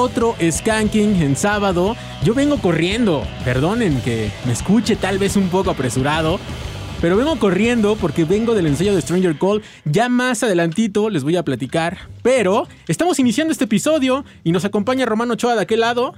Otro Skanking en sábado. Yo vengo corriendo, perdonen que me escuche tal vez un poco apresurado, pero vengo corriendo porque vengo del ensayo de Stranger Call. Ya más adelantito les voy a platicar, pero estamos iniciando este episodio y nos acompaña Romano Ochoa de aquel lado.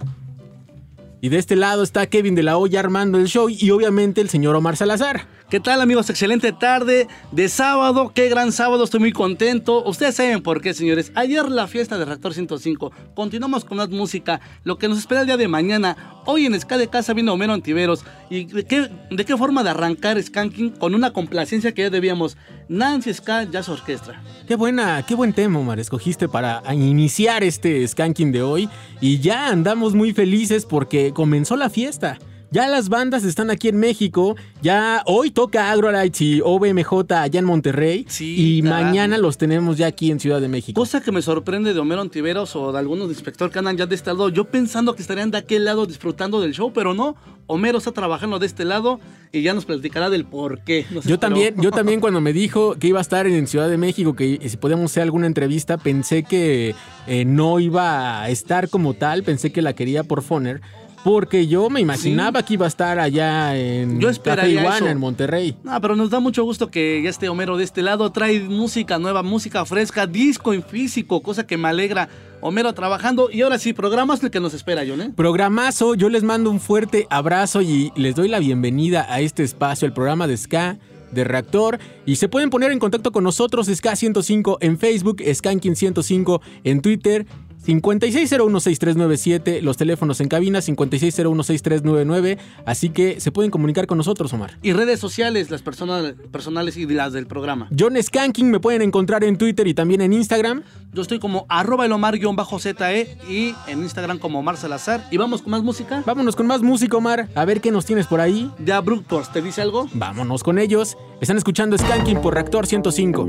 Y de este lado está Kevin de la Olla armando el show y obviamente el señor Omar Salazar. ¿Qué tal amigos? Excelente tarde de sábado. Qué gran sábado. Estoy muy contento. Ustedes saben por qué, señores. Ayer la fiesta de Reactor 105. Continuamos con más música. Lo que nos espera el día de mañana. Hoy en Ska de Casa viene Homero Antiveros. ¿Y de qué, de qué forma de arrancar Skanking con una complacencia que ya debíamos? Nancy Ska Jazz Orquestra. Qué buena, qué buen tema, Omar. Escogiste para iniciar este Skanking de hoy. Y ya andamos muy felices porque comenzó la fiesta. Ya las bandas están aquí en México. Ya hoy toca AgroLights y OBMJ allá en Monterrey. Sí, y mañana los tenemos ya aquí en Ciudad de México. Cosa que me sorprende de Homero Antiveros o de algunos inspector que andan ya de este lado. Yo pensando que estarían de aquel lado disfrutando del show, pero no. Homero está trabajando de este lado y ya nos platicará del por qué. yo también, yo también cuando me dijo que iba a estar en Ciudad de México, que si podíamos hacer alguna entrevista, pensé que eh, no iba a estar como tal, pensé que la quería por Foner porque yo me imaginaba que iba a estar allá en yo Iguana, en Monterrey. No, pero nos da mucho gusto que ya esté Homero de este lado. Trae música nueva, música fresca, disco en físico, cosa que me alegra. Homero trabajando. Y ahora sí, programas el que nos espera, John. ¿eh? Programazo. Yo les mando un fuerte abrazo y les doy la bienvenida a este espacio, el programa de Ska de Reactor y se pueden poner en contacto con nosotros Ska105 en Facebook, Skanking105 en Twitter 56016397, los teléfonos en cabina 56016399, así que se pueden comunicar con nosotros, Omar. Y redes sociales, las personas personales y las del programa. John Skanking me pueden encontrar en Twitter y también en Instagram. Yo estoy como arroba el Omar-ZE y en Instagram como Omar Salazar. ¿Y vamos con más música? Vámonos con más música, Omar. A ver qué nos tienes por ahí. De Abruptos, ¿te dice algo? Vámonos con ellos. Están escuchando Skanking por Reactor 105.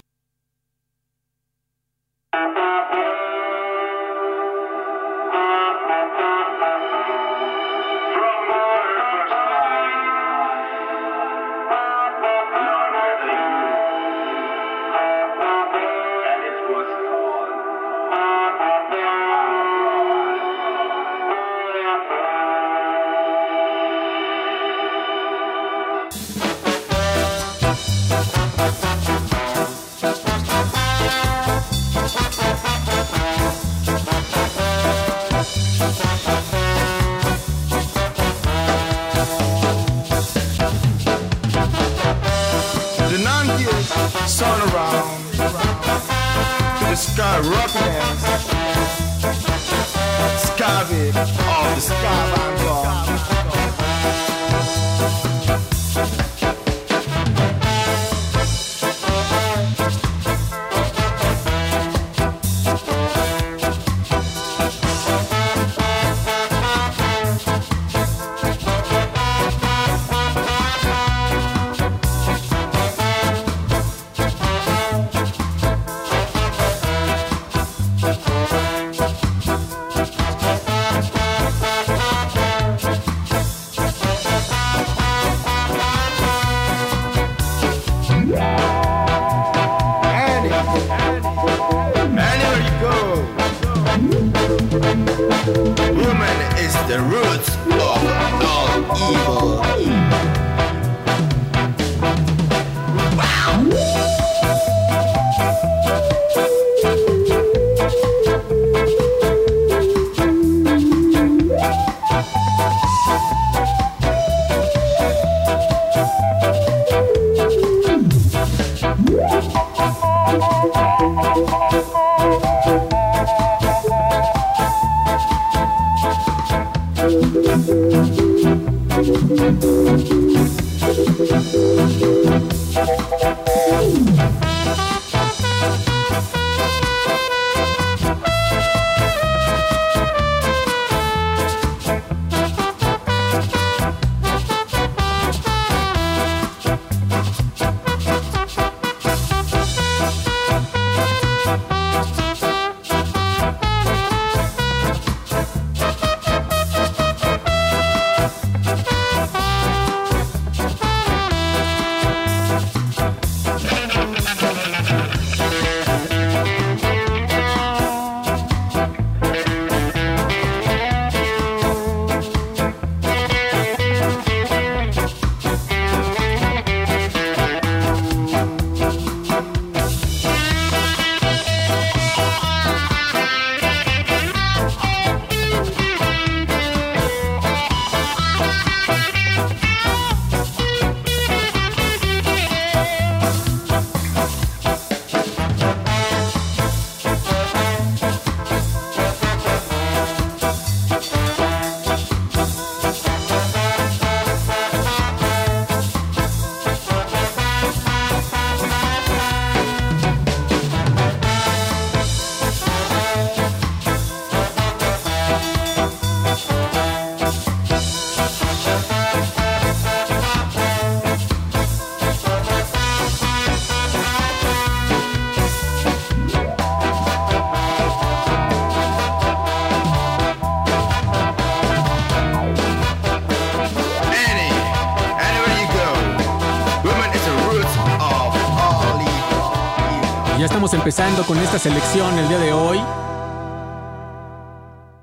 Empezando con esta selección el día de hoy.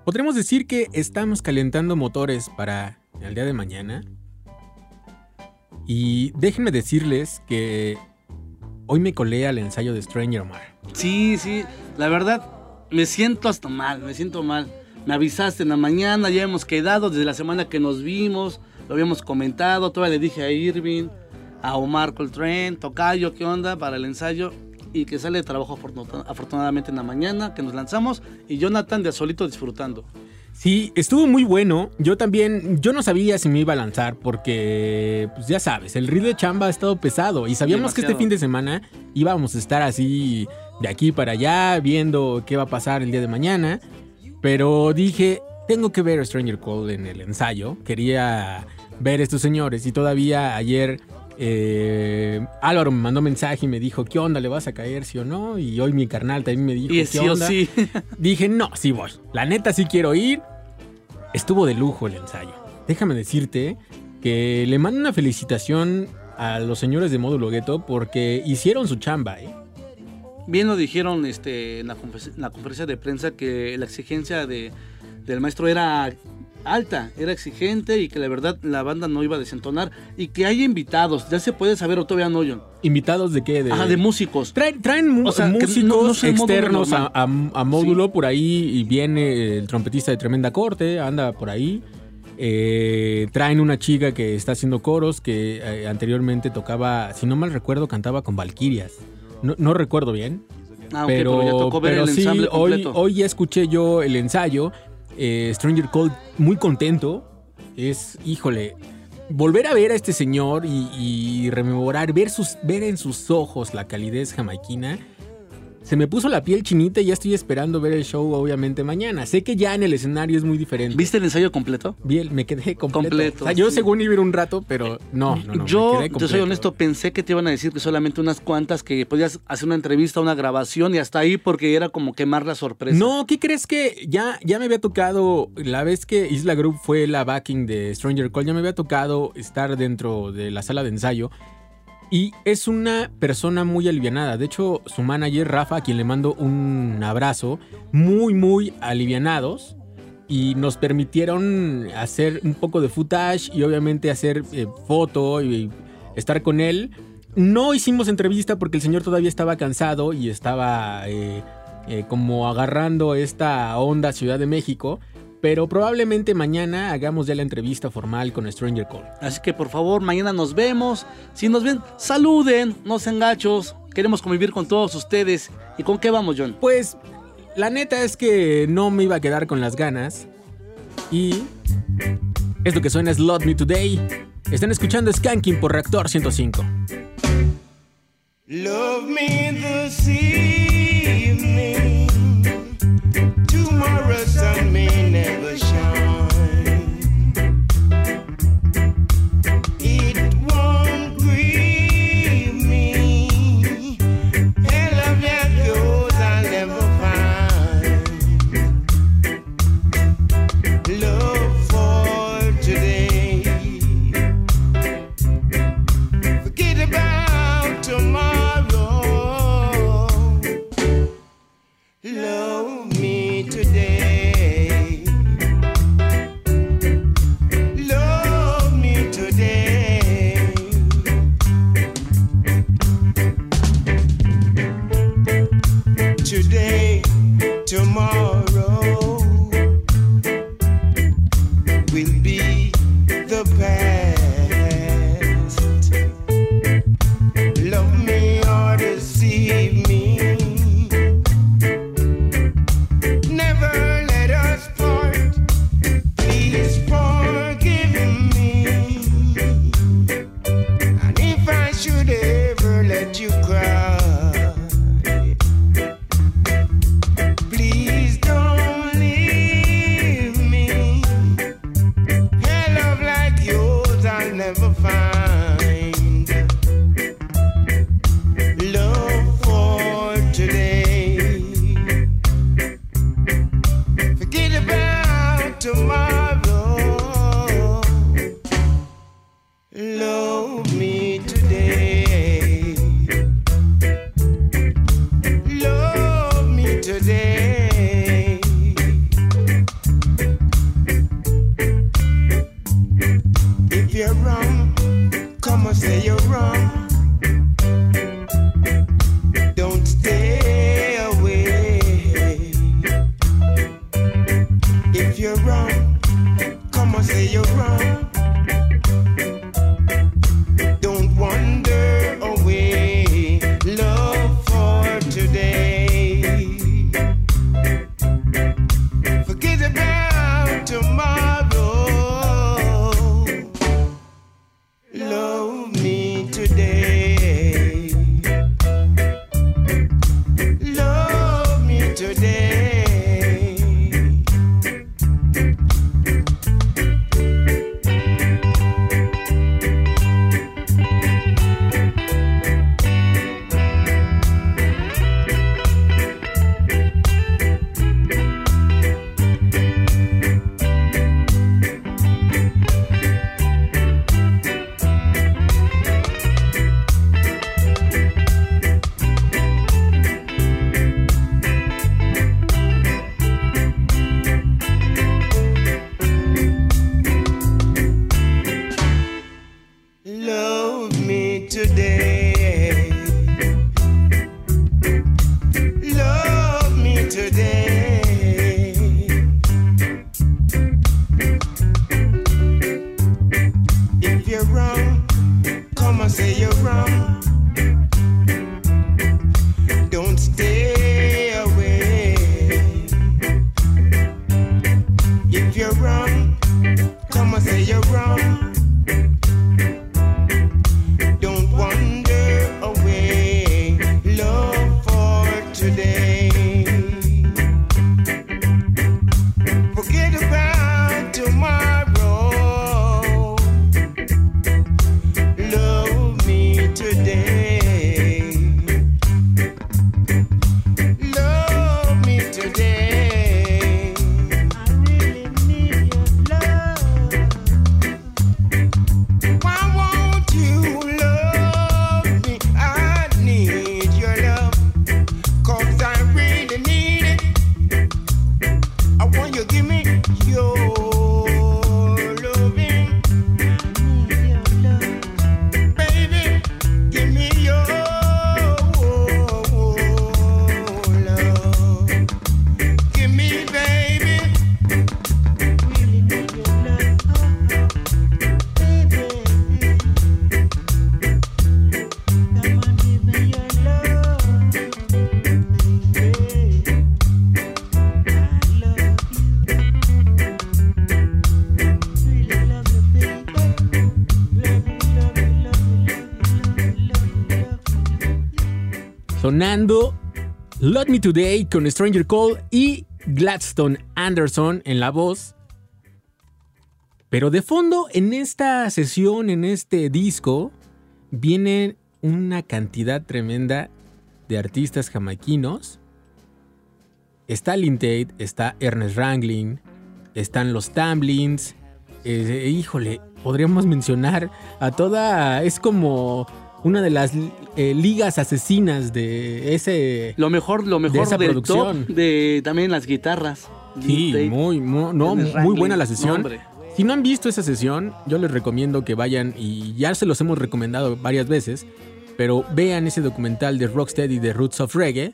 Podremos decir que estamos calentando motores para el día de mañana. Y déjenme decirles que hoy me colé al ensayo de Stranger Mar. Sí, sí, la verdad, me siento hasta mal, me siento mal. Me avisaste en la mañana, ya hemos quedado desde la semana que nos vimos, lo habíamos comentado, todavía le dije a Irving, a Omar Coltrane, Tocayo, ¿qué onda para el ensayo? Y que sale de trabajo afortuna- afortunadamente en la mañana, que nos lanzamos, y Jonathan de solito disfrutando. Sí, estuvo muy bueno. Yo también, yo no sabía si me iba a lanzar porque, pues ya sabes, el ritmo de chamba ha estado pesado y sabíamos que este fin de semana íbamos a estar así de aquí para allá viendo qué va a pasar el día de mañana. Pero dije, tengo que ver a Stranger Call en el ensayo. Quería ver a estos señores y todavía ayer eh, Álvaro me mandó mensaje y me dijo, ¿qué onda? ¿Le vas a caer, sí o no? Y hoy mi carnal también me dijo, Y ¿qué sí o onda? sí. Dije, no, sí voy. La neta sí quiero ir. Estuvo de lujo el ensayo. Déjame decirte que le mando una felicitación a los señores de Módulo Gueto porque hicieron su chamba, ¿eh? Bien lo dijeron este, en, la en la conferencia de prensa que la exigencia de, del maestro era alta, era exigente y que la verdad la banda no iba a desentonar y que hay invitados, ya se puede saber o todavía no, John. ¿Invitados de qué? De, Ajá, de músicos. Traen, traen O sea, músicos no- no es el módulo externos a, normal. a- a módulo por ahí y viene el trompetista de tremenda corte, anda por ahí. Eh, traen una chica que está haciendo coros que eh, anteriormente tocaba, si no mal recuerdo, cantaba con Valquirias. No, no recuerdo bien. Ah, ok, pero, ya tocó ver pero el sí, hoy, hoy ya escuché yo el ensayo. Eh, Stranger Cold muy contento. Es, híjole, volver a ver a este señor y, y rememorar, ver, sus, ver en sus ojos la calidez jamaiquina. Se me puso la piel chinita y ya estoy esperando ver el show, obviamente, mañana. Sé que ya en el escenario es muy diferente. ¿Viste el ensayo completo? Vi el- me quedé completo. Completo, O sea, yo sí. según iba a ir un rato, pero no, no, no. me Yo, te soy honesto, pensé que te iban a decir que solamente unas cuantas, que podías hacer una entrevista, una grabación y hasta ahí porque era como quemar la sorpresa. No, ¿qué crees que ya, ya me había tocado la vez que Isla Group fue la backing de Stranger Call? Ya me había tocado estar dentro de la sala de ensayo. Y es una persona muy alivianada. De hecho, su manager, Rafa, a quien le mando un abrazo, muy, muy alivianados. Y nos permitieron hacer un poco de footage y obviamente hacer eh, foto y estar con él. No hicimos entrevista porque el señor todavía estaba cansado y estaba eh, eh, como agarrando esta onda Ciudad de México. Pero probablemente mañana hagamos ya la entrevista formal con Stranger Call. Así que por favor, mañana nos vemos. Si nos ven, saluden, no sean gachos. Queremos convivir con todos ustedes. ¿Y con qué vamos, John? Pues la neta es que no me iba a quedar con las ganas. Y esto que suena es Love Me Today. Están escuchando Skanking por Reactor 105. Love me this evening. Sonando Lot Me Today con Stranger Call y Gladstone Anderson en la voz. Pero de fondo, en esta sesión, en este disco, viene una cantidad tremenda de artistas jamaiquinos. Está Tate, está Ernest Wrangling, están los Tamblins. eh, híjole, podríamos mencionar a toda. Es como una de las eh, ligas asesinas de ese. Lo mejor, lo mejor esa del producción. top de también las guitarras. Sí, muy, muy, no, muy buena la sesión. si no han visto esa sesión, yo les recomiendo que vayan y ya se los hemos recomendado varias veces, pero vean ese documental de Rocksteady de Roots of Reggae,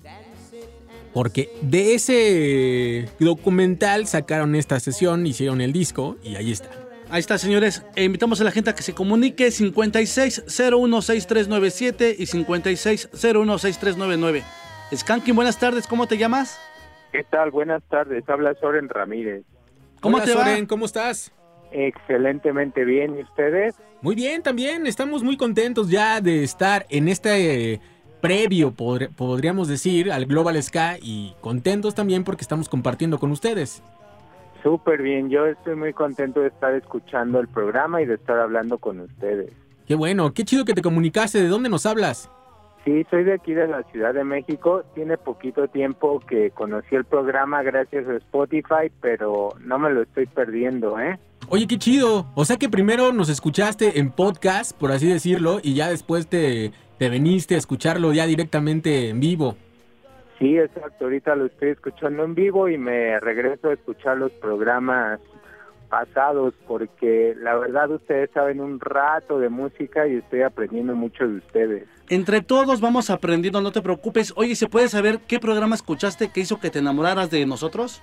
porque de ese documental sacaron esta sesión, hicieron el disco y ahí está. Ahí está, señores. E invitamos a la gente a que se comunique 56016397 y 56016399. Skanking, buenas tardes. ¿Cómo te llamas? ¿Qué tal? Buenas tardes. Habla Soren Ramírez. ¿Cómo Hola, te va? Soren, ¿Cómo estás? Excelentemente bien. ¿Y ustedes? Muy bien, también estamos muy contentos ya de estar en este eh, previo, podr- podríamos decir, al Global Ska y contentos también porque estamos compartiendo con ustedes. Súper bien. Yo estoy muy contento de estar escuchando el programa y de estar hablando con ustedes. Qué bueno, qué chido que te comunicaste. ¿De dónde nos hablas? Sí, soy de aquí de la Ciudad de México. Tiene poquito tiempo que conocí el programa gracias a Spotify, pero no me lo estoy perdiendo, ¿eh? Oye, qué chido. O sea que primero nos escuchaste en podcast, por así decirlo, y ya después te, te veniste a escucharlo ya directamente en vivo. Sí, exacto. Ahorita lo estoy escuchando en vivo y me regreso a escuchar los programas pasados porque la verdad ustedes saben un rato de música y estoy aprendiendo mucho de ustedes. Entre todos vamos aprendiendo, no te preocupes. Oye, ¿se puede saber qué programa escuchaste que hizo que te enamoraras de nosotros?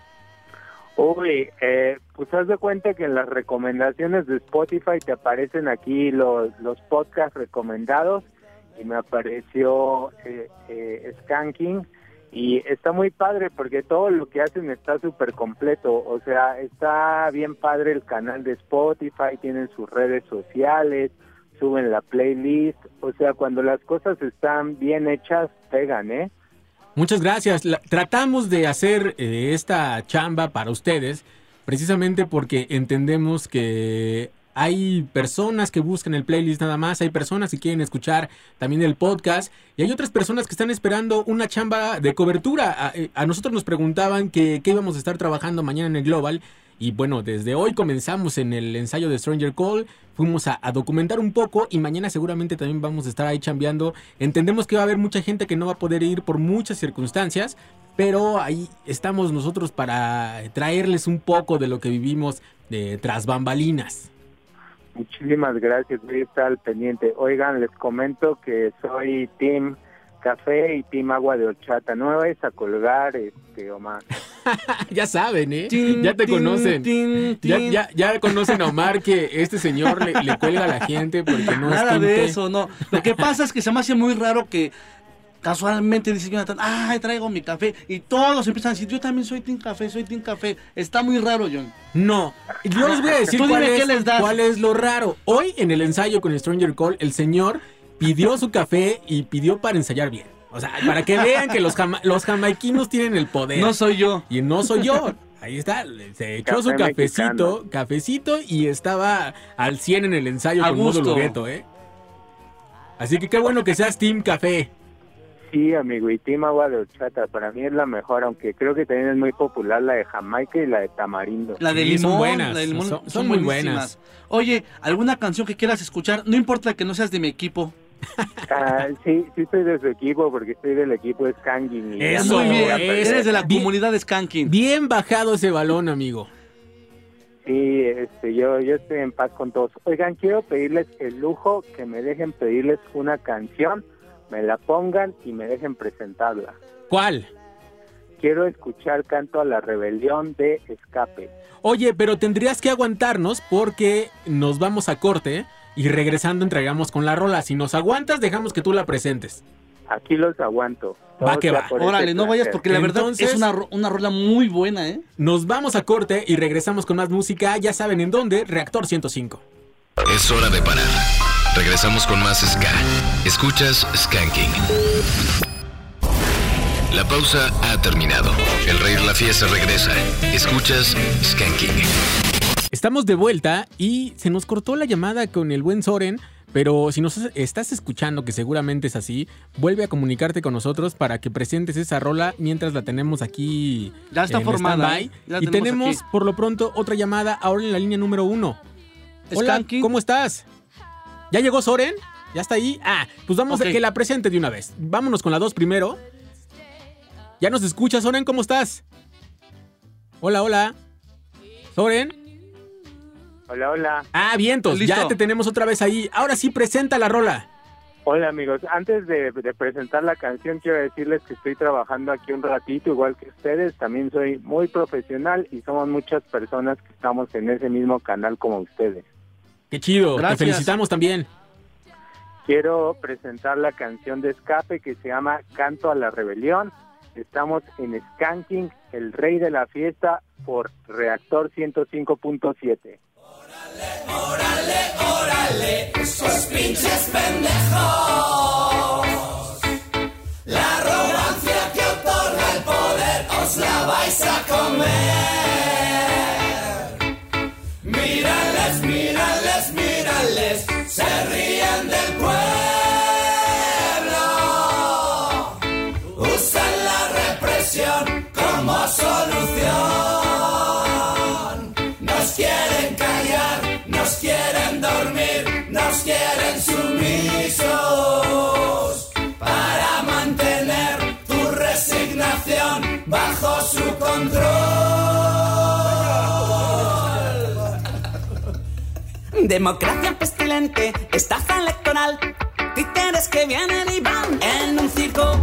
Uy, eh, pues haz de cuenta que en las recomendaciones de Spotify te aparecen aquí los, los podcasts recomendados y me apareció eh, eh, Skanking y está muy padre porque todo lo que hacen está súper completo, o sea, está bien padre el canal de Spotify, tienen sus redes sociales, suben la playlist, o sea, cuando las cosas están bien hechas, pegan, ¿eh? Muchas gracias. Tratamos de hacer eh, esta chamba para ustedes precisamente porque entendemos que hay personas que buscan el playlist nada más, hay personas que quieren escuchar también el podcast y hay otras personas que están esperando una chamba de cobertura. A, eh, nosotros nos preguntaban qué íbamos a estar trabajando mañana en el Global y bueno, desde hoy comenzamos en el ensayo de Stranger Call, fuimos a, a documentar un poco y mañana seguramente también vamos a estar ahí chambeando. Entendemos que va a haber mucha gente que no va a poder ir por muchas circunstancias, pero ahí estamos nosotros para traerles un poco de lo que vivimos de tras bambalinas. Muchísimas gracias, voy a estar al pendiente. Oigan, les comento que soy Team Café y Team Agua de Horchata. No me vayas a colgar, este, Omar. ya saben, ¿eh? Ya te conocen. Ya, ya, ya conocen a Omar que este señor le, le cuelga a la gente porque no es Nada de eso, no. Lo que pasa es que se me hace muy raro que casualmente dice Jonathan, ay, traigo mi café. Y todos empiezan a decir, yo también soy Team Café, soy Team Café. Está muy raro, John. No, yo les voy a decir cuál es, qué les das. cuál es lo raro. Hoy en el ensayo con Stranger Call, el señor pidió su café y pidió para ensayar bien. O sea, para que vean que los, jama- los jamaiquinos tienen el poder. No soy yo. Y no soy yo. Ahí está, se echó Café su cafecito, mexicano. cafecito y estaba al 100 en el ensayo A con Mudo gusto. Lugueto, ¿eh? Así que qué bueno que seas Team Café. Sí, amigo, y Team Agua de Horchata. Para mí es la mejor, aunque creo que también es muy popular la de Jamaica y la de Tamarindo. La de Sí, son limón, buenas, la de limón son- son, son muy buenas. Oye, ¿alguna canción que quieras escuchar? No importa que no seas de mi equipo. Ah, sí, sí estoy de su equipo porque estoy del equipo de Skanking. y Eso, Muy bien, es- eres de la bien- comunidad de Skanking. Bien bajado ese balón, amigo. Sí, este, yo, yo estoy en paz con todos. Oigan, quiero pedirles el lujo que me dejen pedirles una canción, me la pongan y me dejen presentarla. ¿Cuál? Quiero escuchar Canto a la Rebelión de Escape. Oye, pero tendrías que aguantarnos porque nos vamos a corte y regresando entregamos con la rola. Si nos aguantas, dejamos que tú la presentes. Aquí los aguanto. Va que va. Órale, no vayas porque la verdad Entonces- es una, una rola muy buena, ¿eh? Nos vamos a corte y regresamos con más música. Ya saben en dónde, Reactor 105. Es hora de parar. Regresamos con más Ska. Escuchas Skanking. La pausa ha terminado. El rey la fiesta regresa. Escuchas Skanking. Estamos de vuelta y se nos cortó la llamada con el buen Soren, pero si nos estás escuchando, que seguramente es así, vuelve a comunicarte con nosotros para que presentes esa rola mientras la tenemos aquí. Ya está en formada, standby. ¿eh? Ya y tenemos tenemos aquí. por lo pronto otra llamada ahora en la línea número uno. Hola, Skanking. ¿cómo estás? ¿Ya llegó Soren? ¿Ya está ahí? Ah, pues vamos a que la presente de una vez. Vámonos con la dos primero. ¿Ya nos escuchas, Soren? ¿Cómo estás? Hola, hola. Soren. Hola, hola. Ah, vientos, ya Listo. te tenemos otra vez ahí. Ahora sí presenta la rola. Hola amigos, antes de, de presentar la canción quiero decirles que estoy trabajando aquí un ratito igual que ustedes, también soy muy profesional y somos muchas personas que estamos en ese mismo canal como ustedes. Qué chido, Gracias. te felicitamos también. Quiero presentar la canción de escape que se llama Canto a la Rebelión. Estamos en Skanking, el rey de la fiesta, por Reactor 105.7. Órale, órale, órale, esos pinches pendejos. La arrogancia que otorga el poder os la vais a comer. Mírales, mírales, mírales, se ríen del pueblo. Usan la represión como solución. Nos quieren callar, nos quieren dormir, nos quieren sumisos para mantener tu resignación bajo su control. Democracia pestilente, estafa electoral, títeres que vienen y van en un circo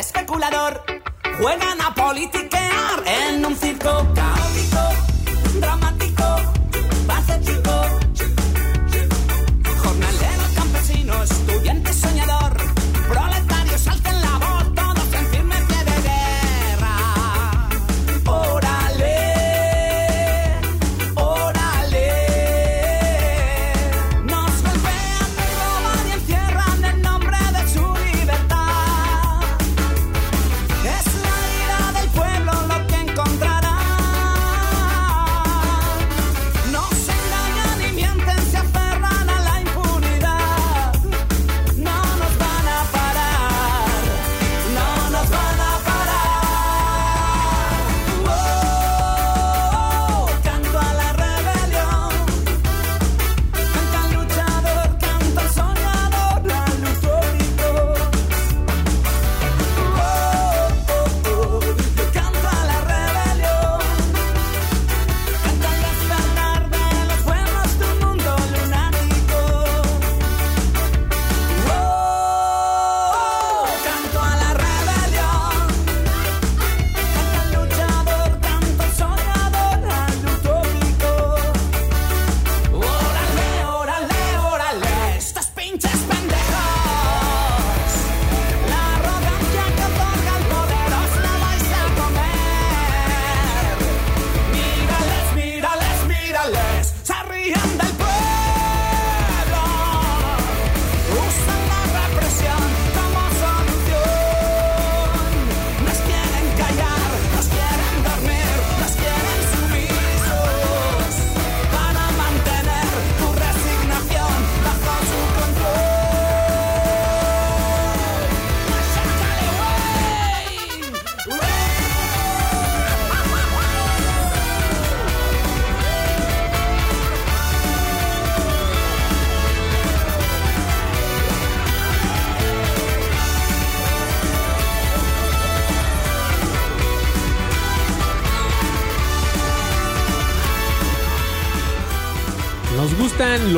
especulador. Juegan a politiquear en un circo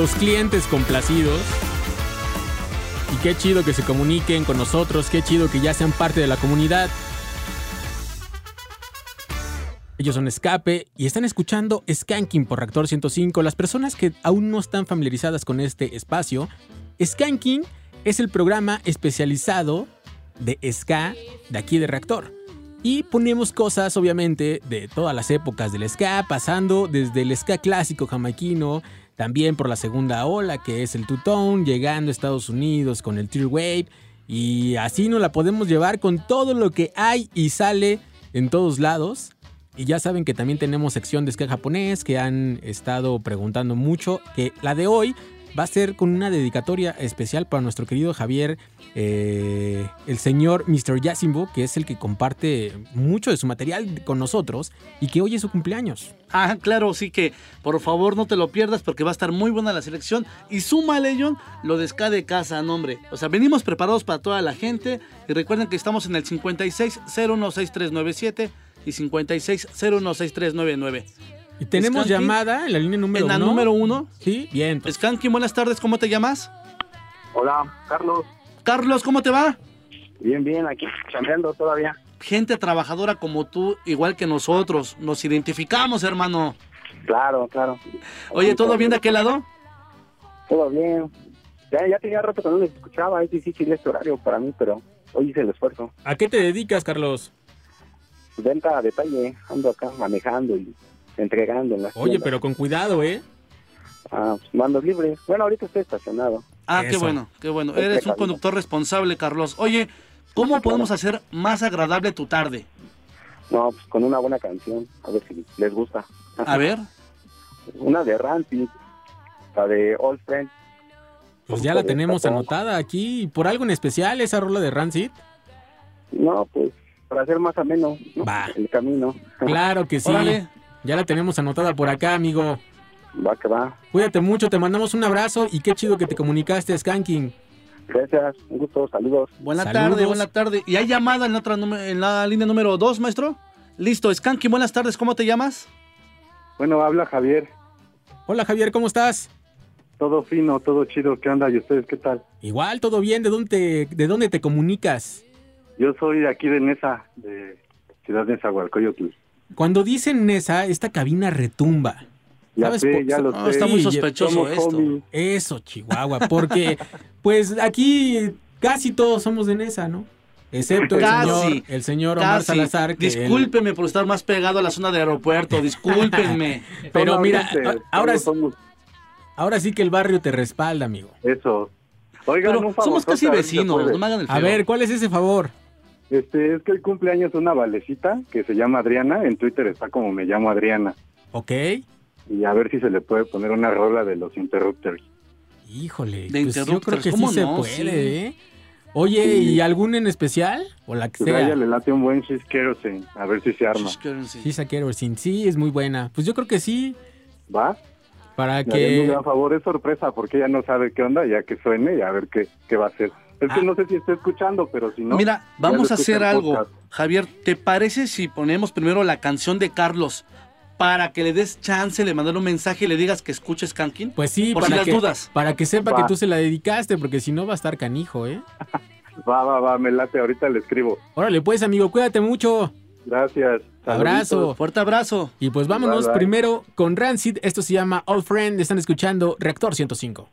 los clientes complacidos. Y qué chido que se comuniquen con nosotros, qué chido que ya sean parte de la comunidad. Ellos son Escape y están escuchando Skanking por Reactor 105. Las personas que aún no están familiarizadas con este espacio, Skanking es el programa especializado de ska de aquí de Reactor. Y ponemos cosas, obviamente, de todas las épocas del ska, pasando desde el ska clásico jamaiquino, también por la segunda ola, que es el two-tone, llegando a Estados Unidos con el tear wave, y así nos la podemos llevar con todo lo que hay y sale en todos lados. Y ya saben que también tenemos sección de ska japonés, que han estado preguntando mucho, que la de hoy va a ser con una dedicatoria especial para nuestro querido Javier, eh, el señor Mr. Yasimbo, que es el que comparte mucho de su material con nosotros y que hoy es su cumpleaños. Ah, claro, sí que por favor no te lo pierdas porque va a estar muy buena la selección. Y súmale, John, lo de Ska de casa, nombre. O sea, venimos preparados para toda la gente. Y recuerden que estamos en el 56016397 y 56016399. Y tenemos Skanky, llamada en la línea número En la uno. número uno. Sí, bien. pues, Skanky, buenas tardes, ¿cómo te llamas? Hola, Carlos. Carlos, ¿cómo te va? Bien, bien, aquí chambeando todavía. Gente trabajadora como tú, igual que nosotros. Nos identificamos, hermano. Claro, claro. Oye, ¿todo bien de aquel lado? Todo bien. Ya, ya tenía rato que no les escuchaba, es difícil este horario para mí, pero hoy hice el esfuerzo. ¿A qué te dedicas, Carlos? Venta a detalle, ando acá manejando y entregando en las Oye, tiendas. pero con cuidado, ¿eh? Ah, pues, mandos libres. Bueno, ahorita estoy estacionado. Ah, qué Eso. bueno, qué bueno. Estoy Eres un conductor responsable, Carlos. Oye, ¿cómo podemos hacer más agradable tu tarde? No, pues con una buena canción, a ver si les gusta. A ver. Una de Rancid, la de All Friends. Pues ya la tenemos anotada aquí. ¿Por algo en especial esa rola de Rancid? No, pues para hacer más ameno ¿no? Va. el camino. Claro que sí. Órale. Ya la tenemos anotada por acá, amigo. Va que va. Cuídate mucho, te mandamos un abrazo y qué chido que te comunicaste, Skanking. Gracias, un gusto, saludos. Buena Saludos. tarde, buena tarde. ¿Y hay llamada en, otra, número- en la línea número 2, maestro? Listo, Skanky, buenas tardes. ¿Cómo te llamas? Bueno, habla Javier. Hola Javier, ¿cómo estás? Todo fino, todo chido. ¿Qué onda? ¿Y ustedes qué tal? Igual, todo bien. ¿De dónde te, de dónde te comunicas? Yo soy de aquí de Nesa, de Ciudad de Nezahualcóyotl. Cuando dicen Nesa, esta cabina retumba. Ya ¿Sabes sé, por- ya lo No, sé. está muy sospechoso Somos esto. homies. Eso, Chihuahua, porque pues aquí casi todos somos de Nesa, ¿no? Excepto el Casi, señor, el señor Omar Casi. Salazar. que él- Discúlpeme por estar más pegado a la zona de aeropuerto. Discúlpenme. Pero mira, a- ahora, somos ahora sí que el barrio te respalda, amigo. eso. Oigan, Pero un somos favorzote, casi a vecinos. No me hagan el A feo. ver, ¿cuál es ese favor? Este, es que hoy cumpleaños una valecita que se llama Adriana. En Twitter está como me llamo Adriana. ¿Ok? Y a ver si se le puede poner una rola de los Interrupters. Híjole, De pues yo creo que sí ¿cómo se no? puede, Sí. ¿eh? Oye, ¿y algún en especial? O la que Pues a sea. ella le late un buen She's Kerosene. A ver si se arma. Currency. Sí, es muy buena. Pues yo creo que sí, ¿Va? para que... gran favor, es sorpresa porque ella no sabe qué onda, ya que suene y a ver qué, qué va a hacer. Es que Ah. no sé si está escuchando, pero si no. Mira, vamos a hacer algo. podcast. Javier, ¿te parece si ponemos primero la canción de Carlos para que le des chance de mandar un mensaje y le digas que escuches Kankin? Pues sí, Por si para las que, dudas. para que sepa Va. que tú se la dedicaste, porque si no va a estar canijo, ¿eh? Va, va, va, me late, ahorita le escribo. Órale, pues, amigo, cuídate mucho. Gracias. Abrazo. Fuerte abrazo. Y pues vámonos Bye, bye. primero con Rancid. Esto se llama All Friend. Están escuchando Reactor 105.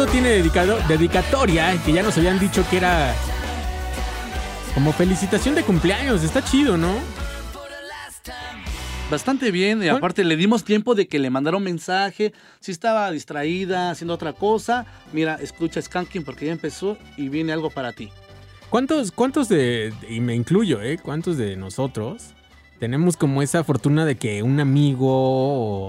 Esto tiene dedicado, dedicatoria, que ya nos habían dicho que era como felicitación de cumpleaños. Está chido, ¿no? Bastante bien, y aparte le dimos tiempo de que le mandara un mensaje. Si estaba distraída, haciendo otra cosa, mira, escucha Skanking porque ya empezó y viene algo para ti. ¿Cuántos, cuántos de, y me incluyo, ¿eh? ¿Cuántos de nosotros tenemos como esa fortuna de que un amigo,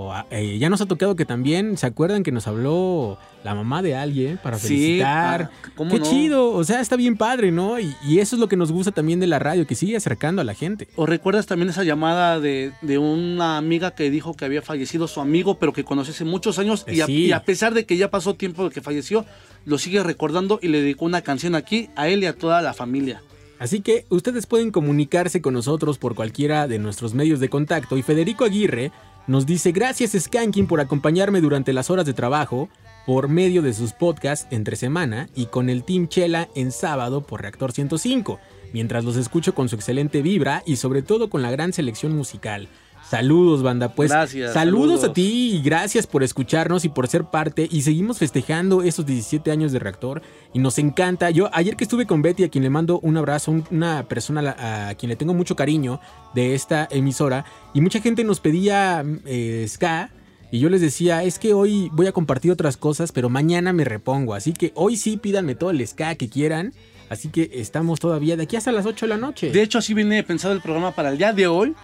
o, eh, ya nos ha tocado que también, ¿se acuerdan que nos habló la mamá de alguien para Sí, felicitar? ah, ¿cómo Qué no? chido, o sea, está bien padre, ¿no? Y, y eso es lo que nos gusta también de la radio, que sigue acercando a la gente. ¿O recuerdas también esa llamada de, de una amiga que dijo que había fallecido su amigo, pero que conoció hace muchos años y a, Sí. y a pesar de que ya pasó tiempo de que falleció, lo sigue recordando y le dedicó una canción aquí a él y a toda la familia? Así que ustedes pueden comunicarse con nosotros por cualquiera de nuestros medios de contacto y Federico Aguirre nos dice gracias Skanking por acompañarme durante las horas de trabajo por medio de sus podcasts entre semana y con el Team Chela en sábado por Reactor 105, mientras los escucho con su excelente vibra y sobre todo con la gran selección musical. Saludos, banda. Pues Gracias, saludos, saludos. a ti y gracias por escucharnos y por ser parte. Y seguimos festejando esos 17 años de reactor. Y nos encanta. Yo ayer que estuve con Betty, a quien le mando un abrazo, un- una persona a quien le tengo mucho cariño de esta emisora. Y mucha gente nos pedía eh, ska. Y yo les decía, es que hoy voy a compartir otras cosas, pero mañana me repongo. Así que hoy sí pídanme todo el ska que quieran. Así que estamos todavía de aquí hasta las 8 de la noche. De hecho, así viene pensado el programa para el día de hoy.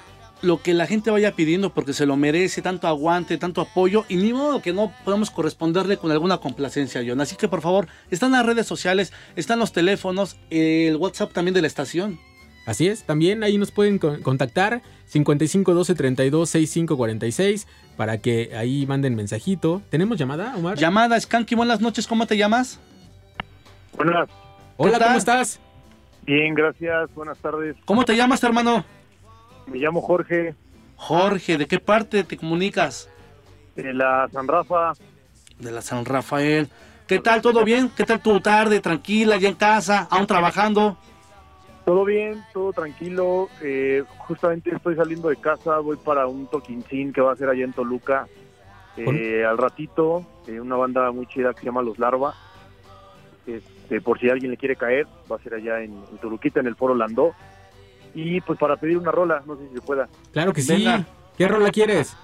Lo que la gente vaya pidiendo porque se lo merece, tanto aguante, tanto apoyo y ni modo que no podamos corresponderle con alguna complacencia, John. Así que por favor, están las redes sociales, están los teléfonos, el WhatsApp también de la estación. Así es, también ahí nos pueden con- contactar 55 12 32 65 46 para que ahí manden mensajito. ¿Tenemos llamada, Omar? Llamada Skanky, buenas noches, ¿cómo te llamas? Buenas. Hola. ¿cómo estás? Bien, gracias. Buenas tardes. ¿Cómo te llamas, hermano? Me llamo Jorge Jorge, ¿de qué parte te comunicas? de la San Rafa. De la San Rafael. ¿Qué tal? ¿Todo bien? ¿Qué tal tu tarde? ¿Tranquila? ¿Ya en casa? ¿Aún trabajando? Todo bien, todo tranquilo. Eh, justamente estoy saliendo de casa, voy para un toquincín que va a ser allá en Toluca. Eh, al ratito, eh, una banda muy chida que se llama Los Larva. Este, por si alguien le quiere caer, va a ser allá en, en Toluquita, en el Foro Landó. Y pues para pedir una rola, no sé si se pueda. Claro que sí. Venga. ¿Qué rola quieres?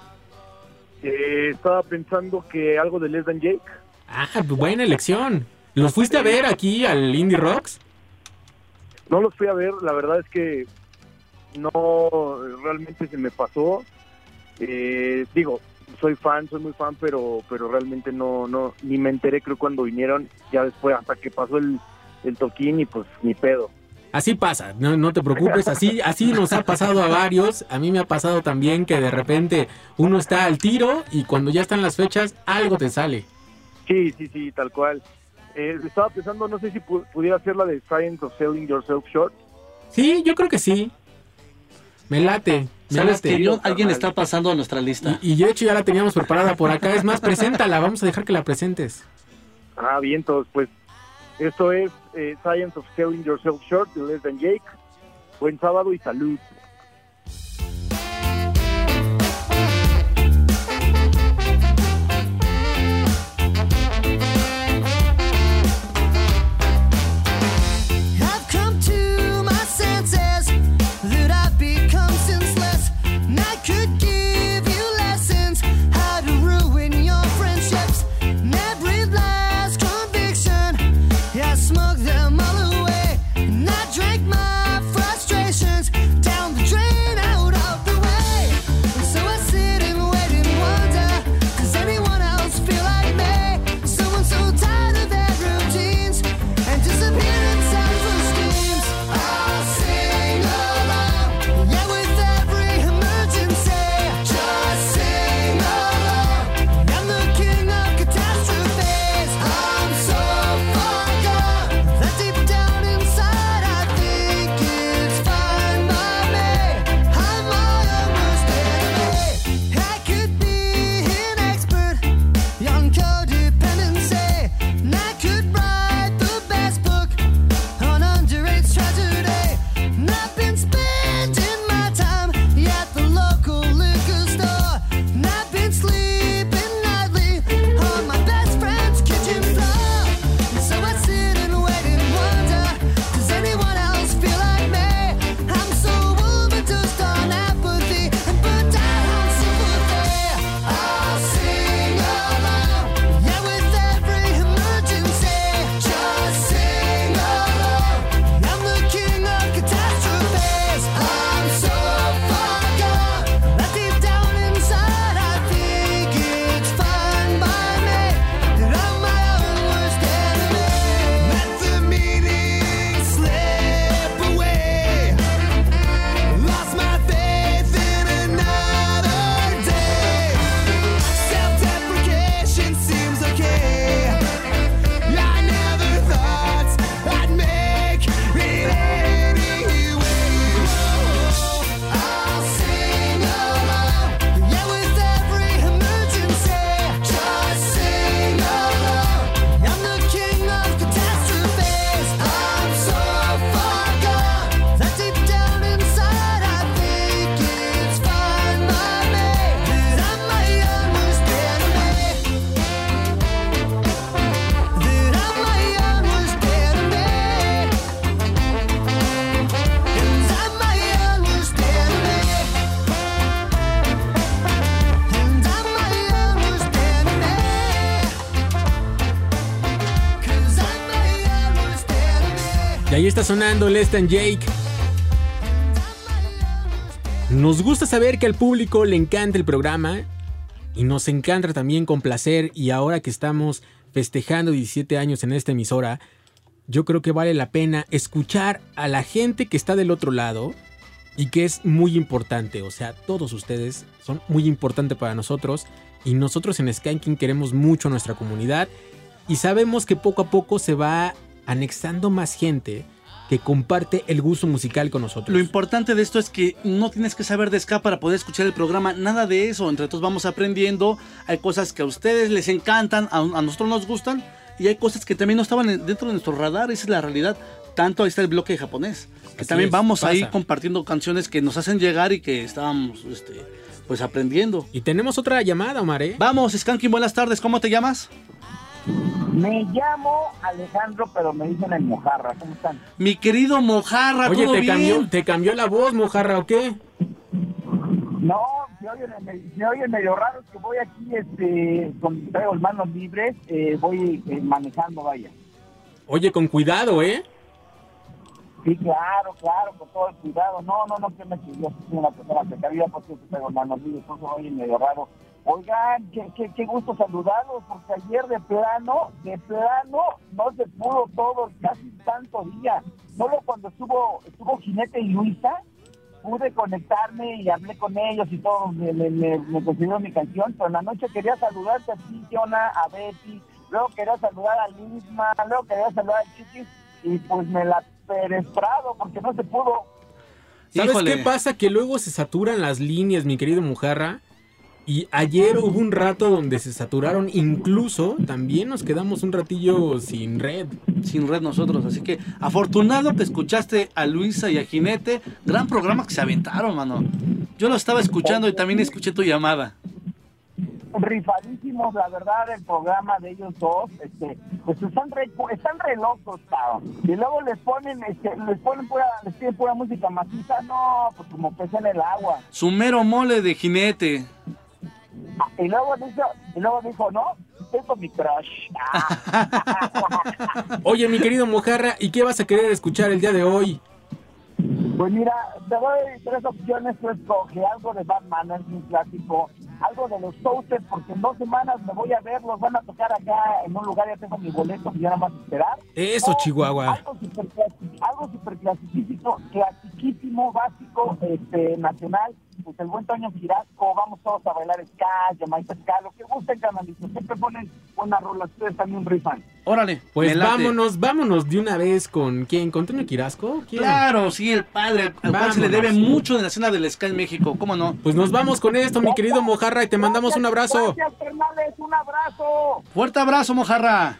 Eh, estaba pensando que algo de Les Than Jake. Ah, buena elección. ¿Los fuiste a ver aquí al Indie Rocks? No los fui a ver, la verdad es que no, realmente se me pasó. Eh, digo, soy fan, soy muy fan, pero pero realmente no, no, ni me enteré creo cuando vinieron, ya después hasta que pasó el, el toquín y pues ni pedo. Así pasa, no, no te preocupes, así, así nos ha pasado a varios. A mí me ha pasado también que de repente uno está al tiro y cuando ya están las fechas, algo te sale. Sí, sí, sí, tal cual. Eh, estaba pensando, no sé si pu- pudiera ser la de Science of Selling Yourself Short. Sí, yo creo que sí. Me late, me ¿Sabes late. que? Alguien está pasando a nuestra lista. Y de hecho ya la teníamos preparada por acá. Es más, preséntala, vamos a dejar que la presentes. Ah, bien, entonces, pues esto es eh, Science of Selling Yourself Short de Les Than Jake. Buen sábado y salud. Sonando Less Than Jake. Nos gusta saber que al público le encanta el programa y nos encanta también complacer y ahora que estamos festejando 17 años en esta emisora, yo creo que vale la pena escuchar a la gente que está del otro lado y que es muy importante. O sea, todos ustedes son muy importantes para nosotros y nosotros en Skanking queremos mucho a nuestra comunidad y sabemos que poco a poco se va anexando más gente que comparte el gusto musical con nosotros. Lo importante de esto es que no tienes que saber de ska para poder escuchar el programa, nada de eso. Entre todos vamos aprendiendo. Hay cosas que a ustedes les encantan, a, a nosotros nos gustan, y hay cosas que también no estaban en- dentro de nuestro radar. Esa es la realidad. Tanto ahí está el bloque japonés, que Así también es, vamos ahí pasa. compartiendo canciones que nos hacen llegar y que estábamos, este, pues aprendiendo. Y tenemos otra llamada, Omar, ¿eh? Vamos, Skanky, buenas tardes. ¿Cómo te llamas? Me llamo Alejandro, pero me dicen el Mojarra. ¿Cómo están? Mi querido Mojarra, Oye, ¿todo te bien? cambió, te cambió la voz, mojarra, ¿o qué? No, se oyen, me, se oyen medio raros que voy aquí, este, con traigo manos libres, eh, voy eh, manejando, vaya. Oye, con cuidado, ¿eh? Sí, claro, claro, con todo el cuidado. No, no, no, que me yo soy una persona precavida porque traigo manos libres, entonces oye medio raro. Oigan, qué, qué, qué gusto saludarlos, porque ayer de plano, de plano, no se pudo todo, casi tanto día. Solo cuando estuvo, estuvo Jinete y Luisa, pude conectarme y hablé con ellos y todo, me, me, me, me concedieron mi canción, pero en la noche quería saludarte a ti, Jonah, a Betty, luego quería saludar a Lisma, luego quería saludar a Chiquis, y pues me la perestrado porque no se pudo. ¿Sabes Híjole. qué pasa? Que luego se saturan las líneas, mi querido Mujarra. Y ayer hubo un rato donde se saturaron. Incluso también nos quedamos un ratillo sin red. sin red nosotros. Así que afortunado que escuchaste a Luisa y a Jinete. Gran programa que se aventaron, mano. Yo lo estaba escuchando y también escuché tu llamada. Rifadísimos, la verdad, el programa de ellos dos, este, pues están re, están re locos, cabrón. Y luego les ponen, este, les ponen pura, les piden pura música maciza, no, pues como pez en el agua. Su mero mole de Jinete. Y luego dijo, y luego dijo, no, tengo mi crush. Oye, mi querido Mujarra, ¿y qué vas a querer escuchar el día de hoy? Pues mira, te doy tres opciones, tú escoge algo de Batman, es un clásico, algo de los Toasters, porque en dos semanas me voy a ver, los van a tocar acá en un lugar, ya tengo mi boleto, y ya nada más esperar. Eso, O Chihuahua. Algo super, algo super clasiquísimo, clasiquísimo, básico, este, nacional, pues el buen Toño Girasco, vamos todos a bailar ska, Jamaica ska, lo que gusten, canalitos, siempre ponen una rola, ustedes también rifan. Órale. Pues vámonos, vámonos de una vez con quién, con Toño Quirasco. ¿Quién? Claro, sí, el padre, al cual se le debe mucho de la escena del Ska en México, ¿cómo no? Pues nos vamos con esto, mi querido Mojarra, y te mandamos un abrazo. Gracias, carnales, un abrazo. Fuerte abrazo, mojarra.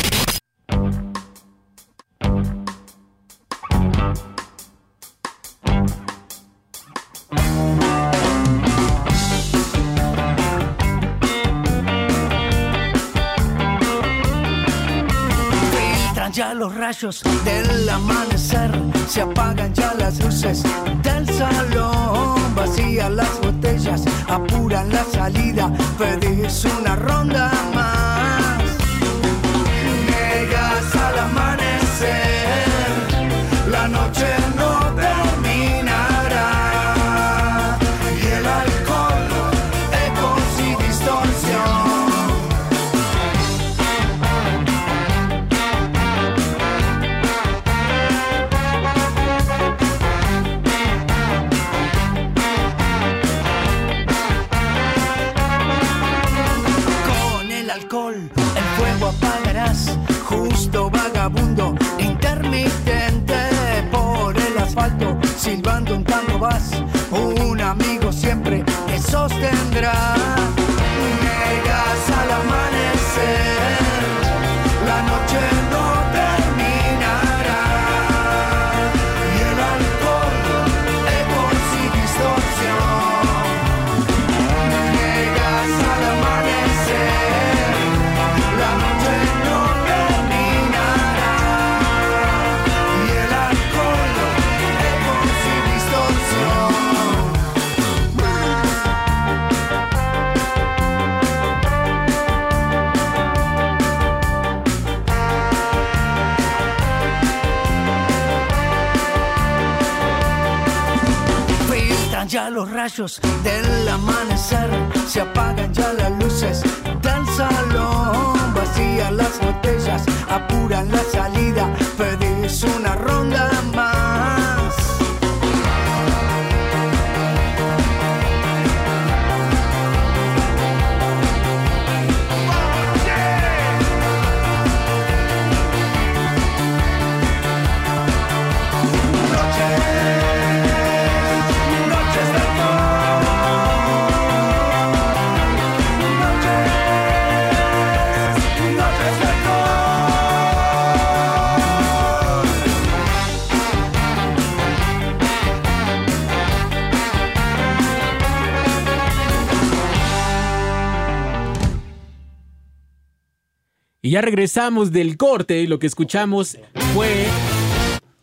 Ya regresamos del corte y lo que escuchamos fue...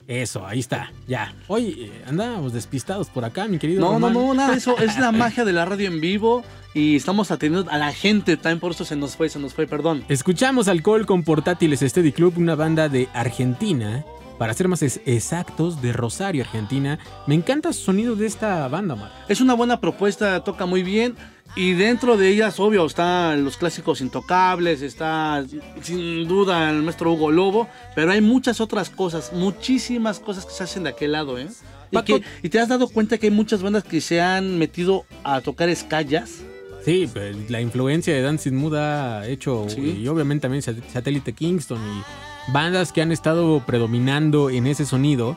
Eso, ahí está, ya. Hoy eh, andábamos despistados por acá, mi querido. No, no, Román. no, nada de eso. Es la magia de la radio en vivo y estamos atendiendo a la gente. También por eso se nos fue, se nos fue, perdón. Escuchamos Alcohol con Portátiles Steady Club, una banda de Argentina. Para ser más exactos, de Rosario, Argentina. Me encanta el sonido de esta banda, Omar. Es una buena propuesta, toca muy bien. Y dentro de ellas, obvio, están los clásicos intocables, está sin duda el maestro Hugo Lobo, pero hay muchas otras cosas, muchísimas cosas que se hacen de aquel lado, ¿eh? Y, que- y te has dado cuenta que hay muchas bandas que se han metido a tocar escallas. Sí, pues, la influencia de Dancing Mood ha hecho, Sí. y obviamente también Sat- Satélite Kingston y bandas que han estado predominando en ese sonido.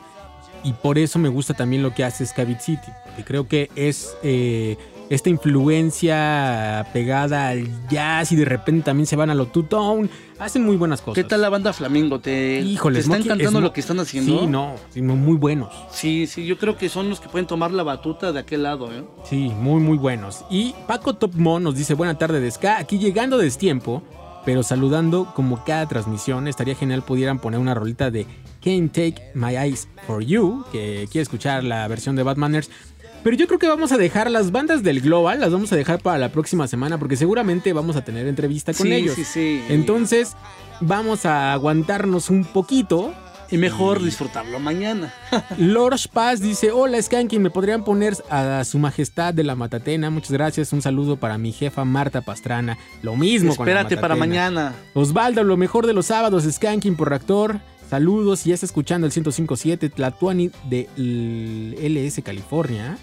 Y por eso me gusta también lo que hace Scavit City, porque creo que es eh, esta influencia pegada al jazz y de repente también se van a lo two-tone. Hacen muy buenas cosas. ¿Qué tal la banda Flamingo? ¿Te, Híjole, ¿te está encantando lo que están haciendo? Sí, no, sí, muy buenos. Sí, sí, yo creo que son los que pueden tomar la batuta de aquel lado, ¿eh? Sí, muy, muy buenos. Y Paco Topmon nos dice, buena tarde de Ska, aquí llegando de tiempo, pero saludando como cada transmisión. Estaría genial pudieran poner una rolita de Can't Take My Eyes For You, que quiere escuchar la versión de Batmaners. Pero yo creo que vamos a dejar las bandas del Global, las vamos a dejar para la próxima semana, porque seguramente vamos a tener entrevista con Sí, ellos. sí, sí. Entonces, vamos a aguantarnos un poquito. Y mejor disfrutarlo mañana. Lord Paz dice, hola Skanky, ¿me podrían poner a su majestad de la Matatena? Muchas gracias, un saludo para mi jefa Marta Pastrana. Lo mismo con la Espérate para mañana. Osvaldo, lo mejor de los sábados, Skanking por reactor. Saludos, y ya está escuchando el 1057 Tlatuani de LS California.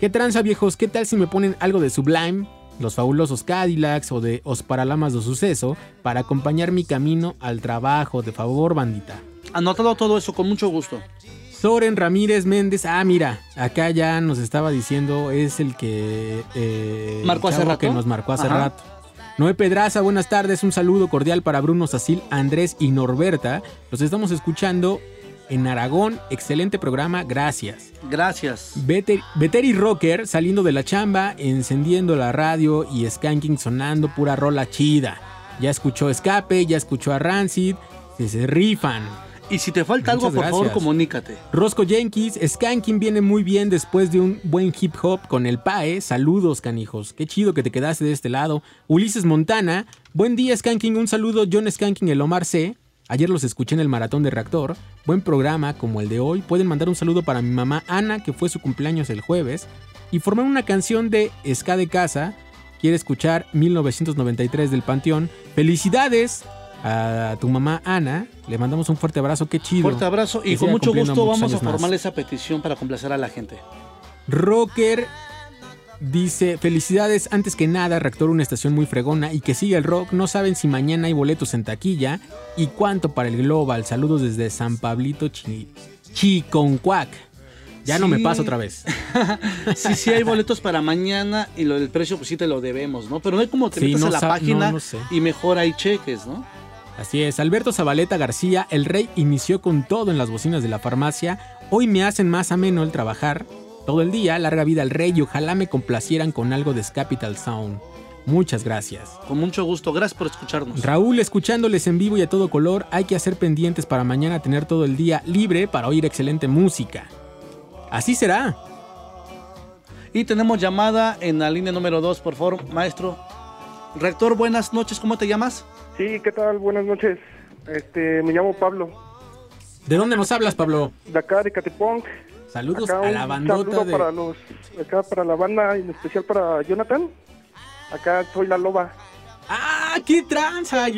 ¿Qué tranza, viejos? ¿Qué tal si me ponen algo de Sublime, los fabulosos Cadillacs o de Os Paralamas do Suceso para acompañar mi camino al trabajo? De favor, bandita. Anotado todo eso con mucho gusto. Soren Ramírez Méndez. Ah, mira, acá ya nos estaba diciendo, es el que. eh, Marcó hace rato. que nos marcó hace Ajá. rato. Noé Pedraza, buenas tardes. Un saludo cordial para Bruno Sacil, Andrés y Norberta. Los estamos escuchando en Aragón. Excelente programa, gracias. Gracias. Beter- Beteri Rocker saliendo de la chamba, encendiendo la radio y Skanking sonando pura rola chida. Ya escuchó Escape, ya escuchó a Rancid, se, se rifan. Y si te falta algo, por favor, comunícate. Rosco Jenkins, Skanking viene muy bien después de un buen hip hop con el PAE. Saludos, canijos. Qué chido que te quedaste de este lado. Ulises Montana, buen día, Skanking. Un saludo, John Skanking, el Omar C. Ayer los escuché en el maratón de reactor. Buen programa como el de hoy. Pueden mandar un saludo para mi mamá Ana, que fue su cumpleaños el jueves. Y formar una canción de Ska de Casa. Quiere escuchar 1993 del Panteón. Felicidades a tu mamá Ana. Le mandamos un fuerte abrazo. Qué chido. Fuerte abrazo y con mucho gusto vamos a más. formar esa petición para complacer a la gente. Rocker dice, felicidades antes que nada, Reactor una estación muy fregona y que siga el rock. No saben si mañana hay boletos en taquilla y cuánto para el Global. Saludos desde San Pablito Chi Chiconcuac. Ya no me Sí. paso otra vez. Sí, sí hay boletos para mañana y lo del precio pues sí te lo debemos, ¿no? Pero no hay como que Sí, metas no a la página no, no sé. y mejor hay cheques, ¿no? Así es, Alberto Zabaleta García, el rey inició con todo en las bocinas de la farmacia. Hoy me hacen más ameno el trabajar. Todo el día, larga vida al rey y ojalá me complacieran con algo de Capital Sound. Muchas gracias. Con mucho gusto. Gracias por escucharnos. Raúl, escuchándoles en vivo y a todo color, hay que hacer pendientes para mañana tener todo el día libre para oír excelente música. Así será. Y tenemos llamada en la línea número 2, por favor, maestro. Rector, buenas noches, ¿cómo te llamas? Sí, ¿qué tal? Buenas noches. Este, me llamo Pablo, ¿De dónde nos hablas, Pablo? de acá de Catepong. Saludos Acá a la bandota saludo de... para los, acá para la banda, en especial para Jonathan. Acá soy la loba. ¡Ah, qué tranza!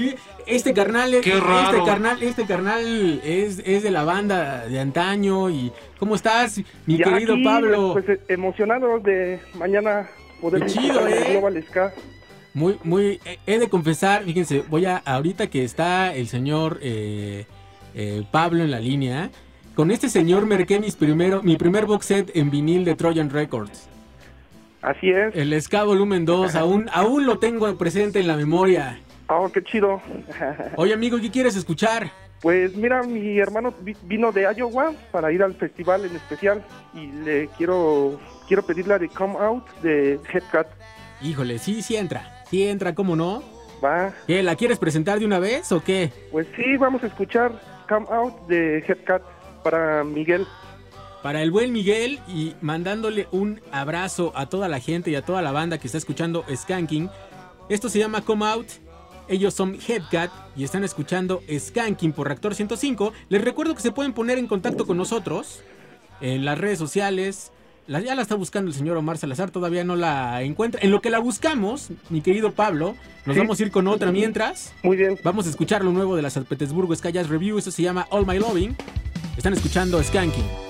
Este carnal, Qué este raro. carnal, este carnal es, es de la banda de antaño y ¿cómo estás, mi Ya querido aquí, Pablo? Pues eh, emocionado de mañana poder Qué chido, ¿eh? Global Ska. Muy, muy, eh, he de confesar, fíjense, voy a, ahorita que está el señor eh, eh, Pablo en la línea, con este señor merqué mis primero, mi primer box set en vinil de Trojan Records. Así es. El Ska Volumen 2, aún, aún lo tengo presente en la memoria. Oh, qué chido. Oye amigo, ¿qué quieres escuchar? Pues mira, mi hermano vi- vino de Iowa para ir al festival en especial y le quiero quiero pedir la de Come Out de Headcut. Híjole, sí, sí entra, sí entra, ¿cómo no? Va. ¿Qué, la quieres presentar de una vez o qué? Pues sí, vamos a escuchar Come Out de Headcut para Miguel. Para el buen Miguel y mandándole un abrazo a toda la gente y a toda la banda que está escuchando Skanking. Esto se llama Come Out. Ellos son Headcat y están escuchando Skanking por Reactor 105. Les recuerdo que se pueden poner en contacto con nosotros en las redes sociales. La- ya la está buscando el señor Omar Salazar, todavía no la encuentra. En lo que la buscamos, mi querido Pablo, nos Sí. vamos a ir con otra mientras. Muy bien. Vamos a escuchar lo nuevo de la San Petersburgo Sky Jazz Review. Esto se llama All My Loving. Están escuchando Skanking.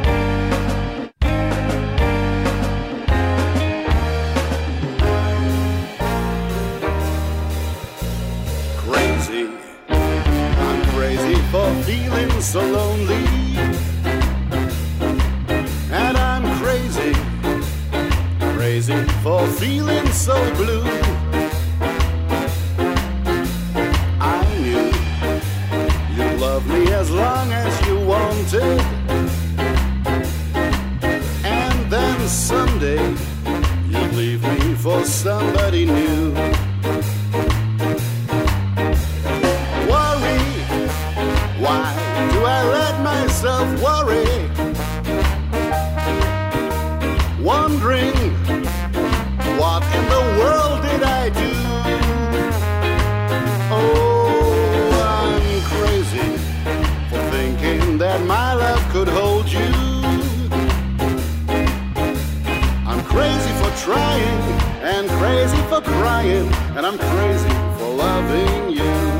Somebody new. Crazy for crying, and I'm crazy for loving you.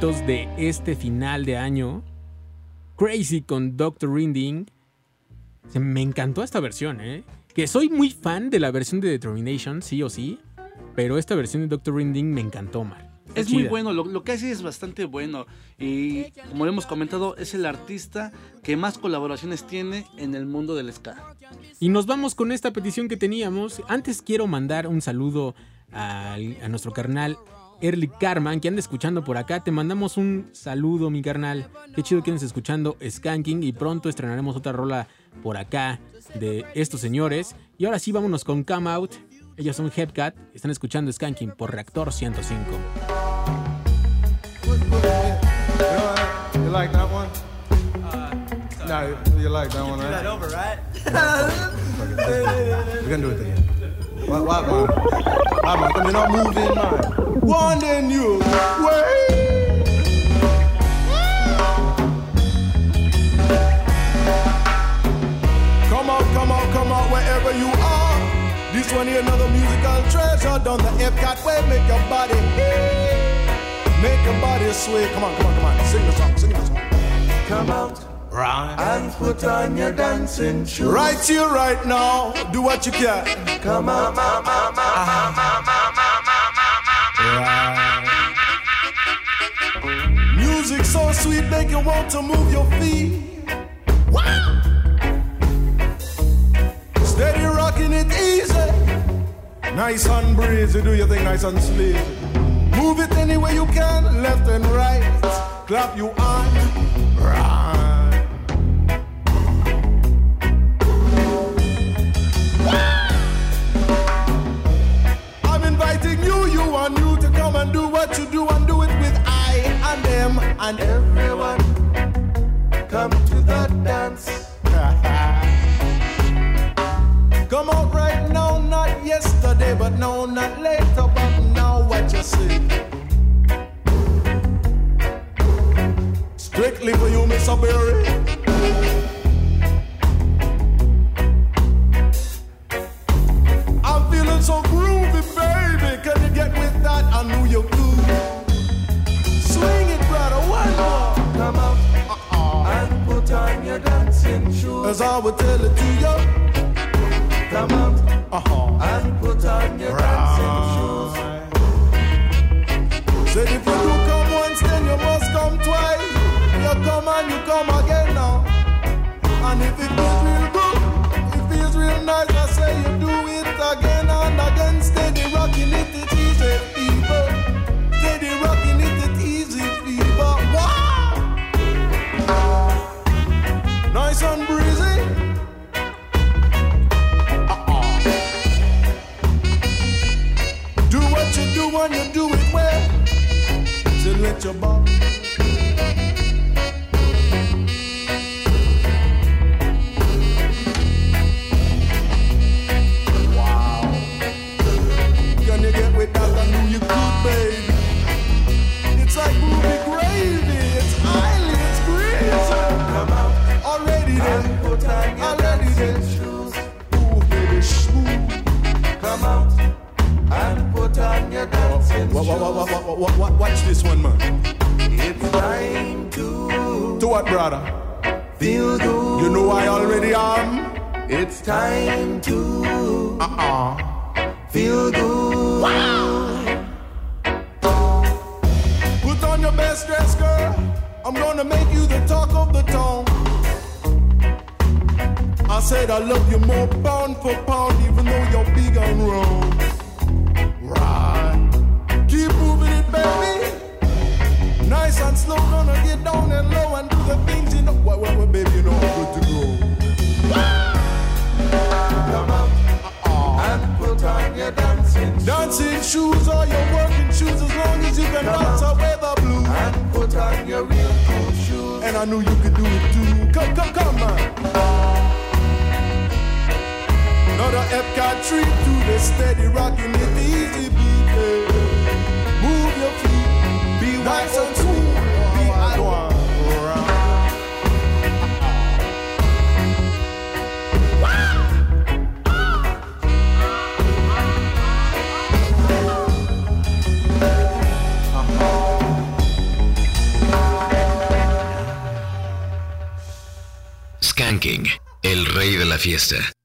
Favoritos de este final de año. Crazy con Dr. Rinding. Me encantó esta versión, ¿eh? Que soy muy fan de la versión de Determination, sí o sí. Pero esta versión de Dr. Rinding me encantó, Mar. Es muy bueno, lo, lo que hace es bastante bueno. Y como hemos comentado, es el artista que más colaboraciones tiene en el mundo del ska. Y nos vamos con esta petición que teníamos. Antes quiero mandar un saludo al- a, nuestro carnal Early Carman, que anda escuchando por acá. Te mandamos un saludo, mi carnal. Qué chido que andes escuchando Skanking. Y pronto estrenaremos otra rola por acá de estos señores. Y ahora sí, vámonos con Come Out. Ellos son Hepcat. Están escuchando Skanking por Reactor 105. You like that one? no, you like that one, right? that over, right? We're gonna do it again. What, what, man? What, man? Come, you're not moving, man. One day new. Wait. come out, come out wherever you are. This one here, another musical treasure. Down the Epcot way, make your body, make your body sway. Come on, come on, come on, sing the song, sing the song. Come out brown. And put on your dancing shoes. Right here, right now, do what you can. Come on, Music so sweet, make you want to move your feet. Wow. Steady rocking it easy. Nice and breezy, do your thing nice and sleek. Move it any way you can, left and right. Clap your hands. Right. on you to come and do what you do and do it with I and them and everyone. Come to the dance. come out right now, not yesterday, but no, not later, but now what you see. Strictly for you, Miss Berry. fiesta.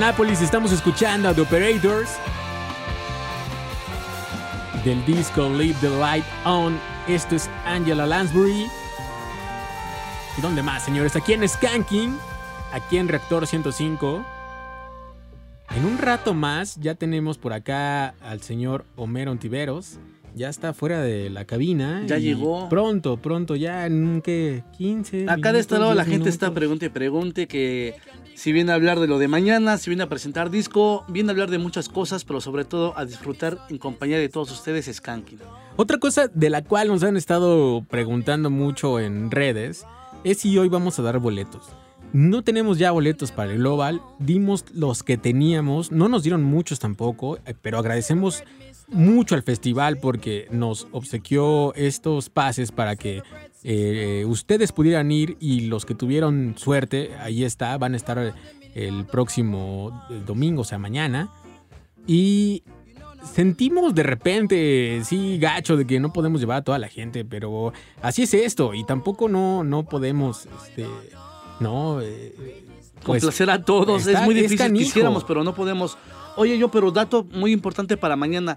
Indianapolis estamos escuchando a The Operators. Del disco Leave the Light On. Esto es Angela Lansbury. ¿Y dónde más, señores? Aquí en Skanking. Aquí en Reactor 105. En un rato más ya tenemos por acá al señor Homero Ontiveros. Ya está fuera de la cabina. Ya llegó. Pronto, pronto, ya en un que 15. Acá de este lado la 10 gente está pregunte y pregunte que si viene a hablar de lo de mañana, si viene a presentar disco, viene a hablar de muchas cosas, pero sobre todo a disfrutar en compañía de todos ustedes Skanking. Otra cosa de la cual nos han estado preguntando mucho en redes es si hoy vamos a dar boletos. No tenemos ya boletos para el Global, dimos los que teníamos, no nos dieron muchos tampoco, eh, pero agradecemos mucho al festival porque nos obsequió estos pases para que eh, ustedes pudieran ir y los que tuvieron suerte, ahí está, van a estar el próximo eh, domingo, o sea, mañana. Y sentimos de repente, sí, gacho, de que no podemos llevar a toda la gente, pero así es esto. Y tampoco no, no podemos, este, no. eh, pues, Complacer a todos, está- es muy difícil, quisiéramos, pero no podemos. Oye, yo, pero dato muy importante para mañana.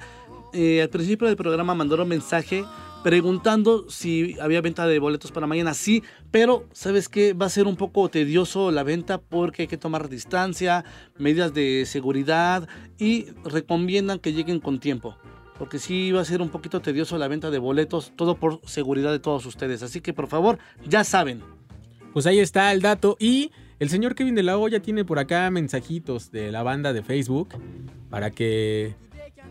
Eh, al principio del programa mandaron mensaje preguntando si había venta de boletos para mañana. Sí, pero ¿sabes qué? Va a ser un poco tedioso la venta porque hay que tomar distancia, medidas de seguridad y recomiendan que lleguen con tiempo. Porque sí va a ser un poquito tedioso la venta de boletos, todo por seguridad de todos ustedes. Así que por favor, ya saben. Pues ahí está el dato. Y el señor Kevin de la Hoya tiene por acá mensajitos de la banda de Facebook para que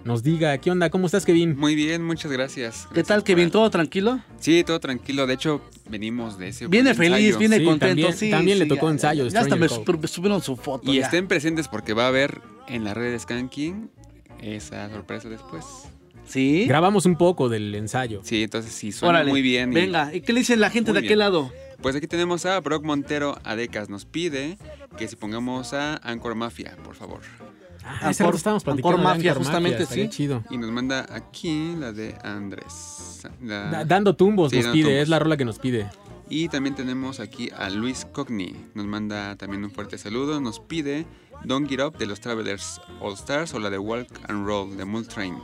nos diga qué onda, ¿cómo estás, Kevin? Muy bien, muchas gracias. ¿Qué tal, Kevin? ¿Todo tranquilo? Sí, todo tranquilo. De hecho, venimos de ese Viene feliz, ensayo. viene Sí, contento. también- sí, también le tocó ya, ensayo Ya hasta me subieron su foto. Y ya. estén presentes porque va a haber en la red de Skanking esa sorpresa después. ¿Sí? Grabamos un poco del ensayo. Sí, entonces sí, suena Órale, muy bien. y- Venga, ¿y qué le dice la gente de aquel bien. lado? Pues aquí tenemos a Brock Montero Adecas. Nos pide que si pongamos a Anchor Mafia, por favor. Ah, rato estábamos platicando Ancor Mafia, Ancor justamente, sí. chido. Y nos manda aquí la de Andrés. La- Da- Dando tumbos Sí, nos dando pide, tumbos. es la rola que nos pide. Y también tenemos aquí a Luis Cogni. Nos manda también un fuerte saludo. Nos pide Don't Get Up de los Travelers All Stars o la de Walk and Roll de Mult Train.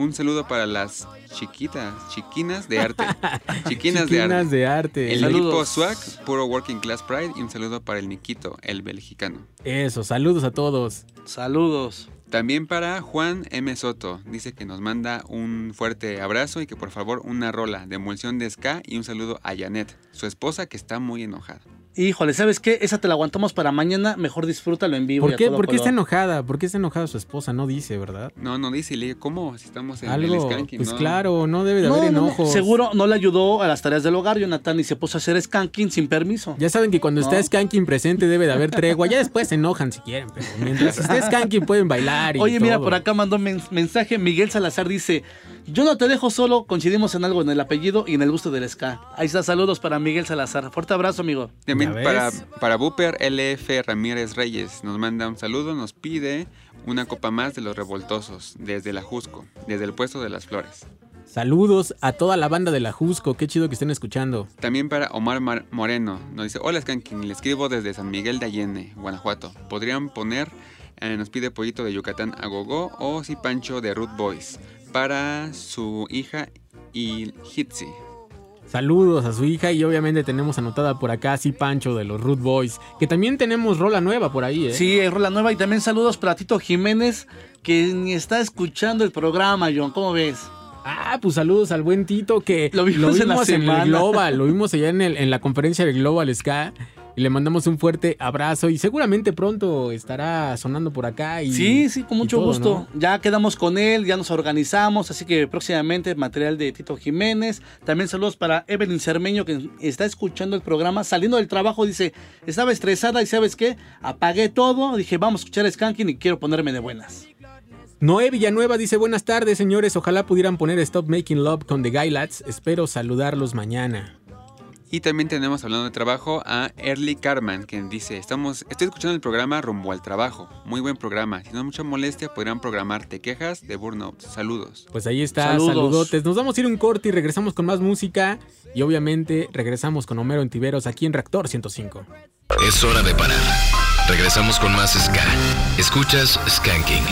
Un saludo para las chiquitas, chiquinas de arte. Chiquinas, de arte. Chiquinas de arte. El Saludos. equipo SWAG, puro Working Class Pride. Y un saludo para el Niquito, el belgicano. Eso, saludos a todos. Saludos. También para Juan M. Soto. Dice que nos manda un fuerte abrazo y que por favor una rola de emulsión de ska y un saludo a Janet, su esposa que está muy enojada. Híjole, ¿sabes qué? Esa te la aguantamos para mañana. Mejor disfrútalo en vivo. ¿Por y a qué, todo ¿Por qué color. está enojada? ¿Por qué está enojada su esposa? No dice, ¿verdad? No, no dice, y le digo, ¿cómo? Si estamos en el Algo, skanking, pues ¿no? claro, no debe de No, haber no, no, enojos. Seguro no le ayudó a las tareas del hogar, Jonathan, y se puso a hacer skanking sin permiso. Ya saben que cuando No. está Skanking presente debe de haber tregua. Ya después se enojan si quieren, pero mientras esté Skanking pueden bailar y Oye, mira, por acá mandó men- mensaje Miguel Salazar, dice, yo no te dejo solo, coincidimos en algo en el apellido y en el gusto del ska. Ahí está, saludos para Miguel Salazar. Fuerte abrazo, amigo. También para, para Buper LF Ramírez Reyes nos manda un saludo, nos pide una copa más de los revoltosos desde la Jusco, desde el puesto de las flores. Saludos a toda la banda de la Jusco. Qué chido que estén escuchando. También para Omar Mar- Moreno nos dice, hola Skanking, le escribo desde San Miguel de Allende, Guanajuato. ¿Podrían poner, eh, nos pide Pollito de Yucatán a Gogo o si Pancho de Root Boys para su hija y Hitzi? Saludos a su hija y obviamente tenemos anotada por acá sí Pancho de los Root Boys, que también tenemos rola nueva por ahí, ¿eh? Sí, rola nueva y también saludos para Tito Jiménez, que ni está escuchando el programa, John. ¿Cómo ves? Ah, pues saludos al buen Tito que Lo vimos en la en, semana. el Global, lo vimos allá en, el- en la conferencia del Global Ska. Y le mandamos un fuerte abrazo y seguramente pronto estará sonando por acá. Y, Sí, sí, con mucho todo, gusto. ¿no? Ya quedamos con él, ya nos organizamos, así que próximamente material de Tito Jiménez. También saludos para Evelyn Cermeño que está escuchando el programa, saliendo del trabajo, dice, estaba estresada y ¿sabes qué? Apagué todo, dije, vamos a escuchar Skanking y quiero ponerme de buenas. Noé Villanueva dice buenas tardes señores, ojalá pudieran poner Stop Making Love con The Guy Lads, espero saludarlos mañana. Y también tenemos hablando de trabajo a Early Carman, quien dice, estamos, estoy escuchando el programa rumbo al trabajo. Muy buen programa. Si no mucha molestia, podrían programar Te quejas de Burnout. Saludos. Pues ahí está, Saludos. saludotes. Nos vamos a ir un corte y regresamos con más música y obviamente regresamos con Homero Entiveros aquí en Reactor 105. Es hora de parar. Regresamos con más Ska. Escuchas Skanking.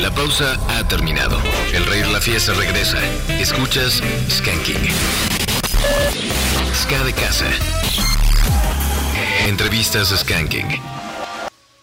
La pausa ha terminado. El rey de la fiesta regresa. Escuchas Skanking. Ska de casa. Entrevistas Skanking.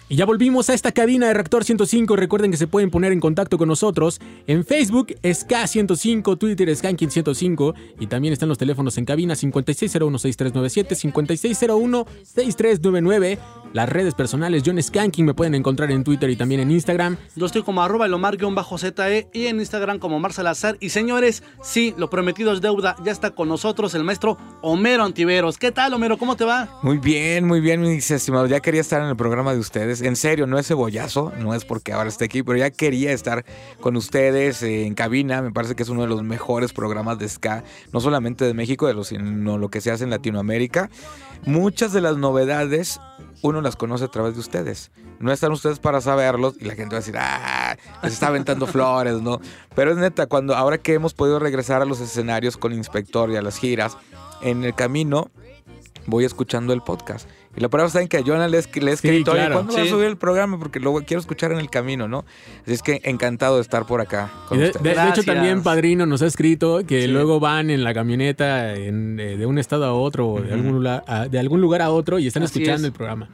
Y ya volvimos a esta cabina de Reactor 105. Recuerden que se pueden poner en contacto con nosotros en Facebook, SK105, Twitter, Skanking105. Y también están los teléfonos en cabina 5601-6397, 5601-6399. Las redes personales John Skanking me pueden encontrar en Twitter y también en Instagram. Yo estoy como arroba elomar-ze y en Instagram como Mar Salazar. Y señores, sí, lo prometido es deuda. Ya está con nosotros el maestro Homero Antiveros. ¿Qué tal, Homero? ¿Cómo te va? Muy bien, muy bien, mis estimados. Ya quería estar en el programa de ustedes. En serio, no es cebollazo, no es porque ahora esté aquí, pero ya quería estar con ustedes eh, en cabina. Me parece que es uno de los mejores programas de ska, no solamente de México, de los, sino lo que se hace en Latinoamérica. Muchas de las novedades uno las conoce a través de ustedes. No están ustedes para saberlos y la gente va a decir, ah, les está aventando flores, ¿no? Pero es neta, cuando ahora que hemos podido regresar a los escenarios con Inspector y a las giras, en el camino voy escuchando el podcast. Y la prueba está en que he escri- le he escrito, "Oye, claro. ¿cuándo va a Sí. subir el programa? Porque lo quiero escuchar en el camino, ¿no? Así es que encantado de estar por acá con de, ustedes. de- de hecho, también Padrino nos ha escrito que Sí. luego van en la camioneta en, eh, de un estado a otro, o de, algún lugar, a, de algún lugar a otro y están Así escuchando es. el programa.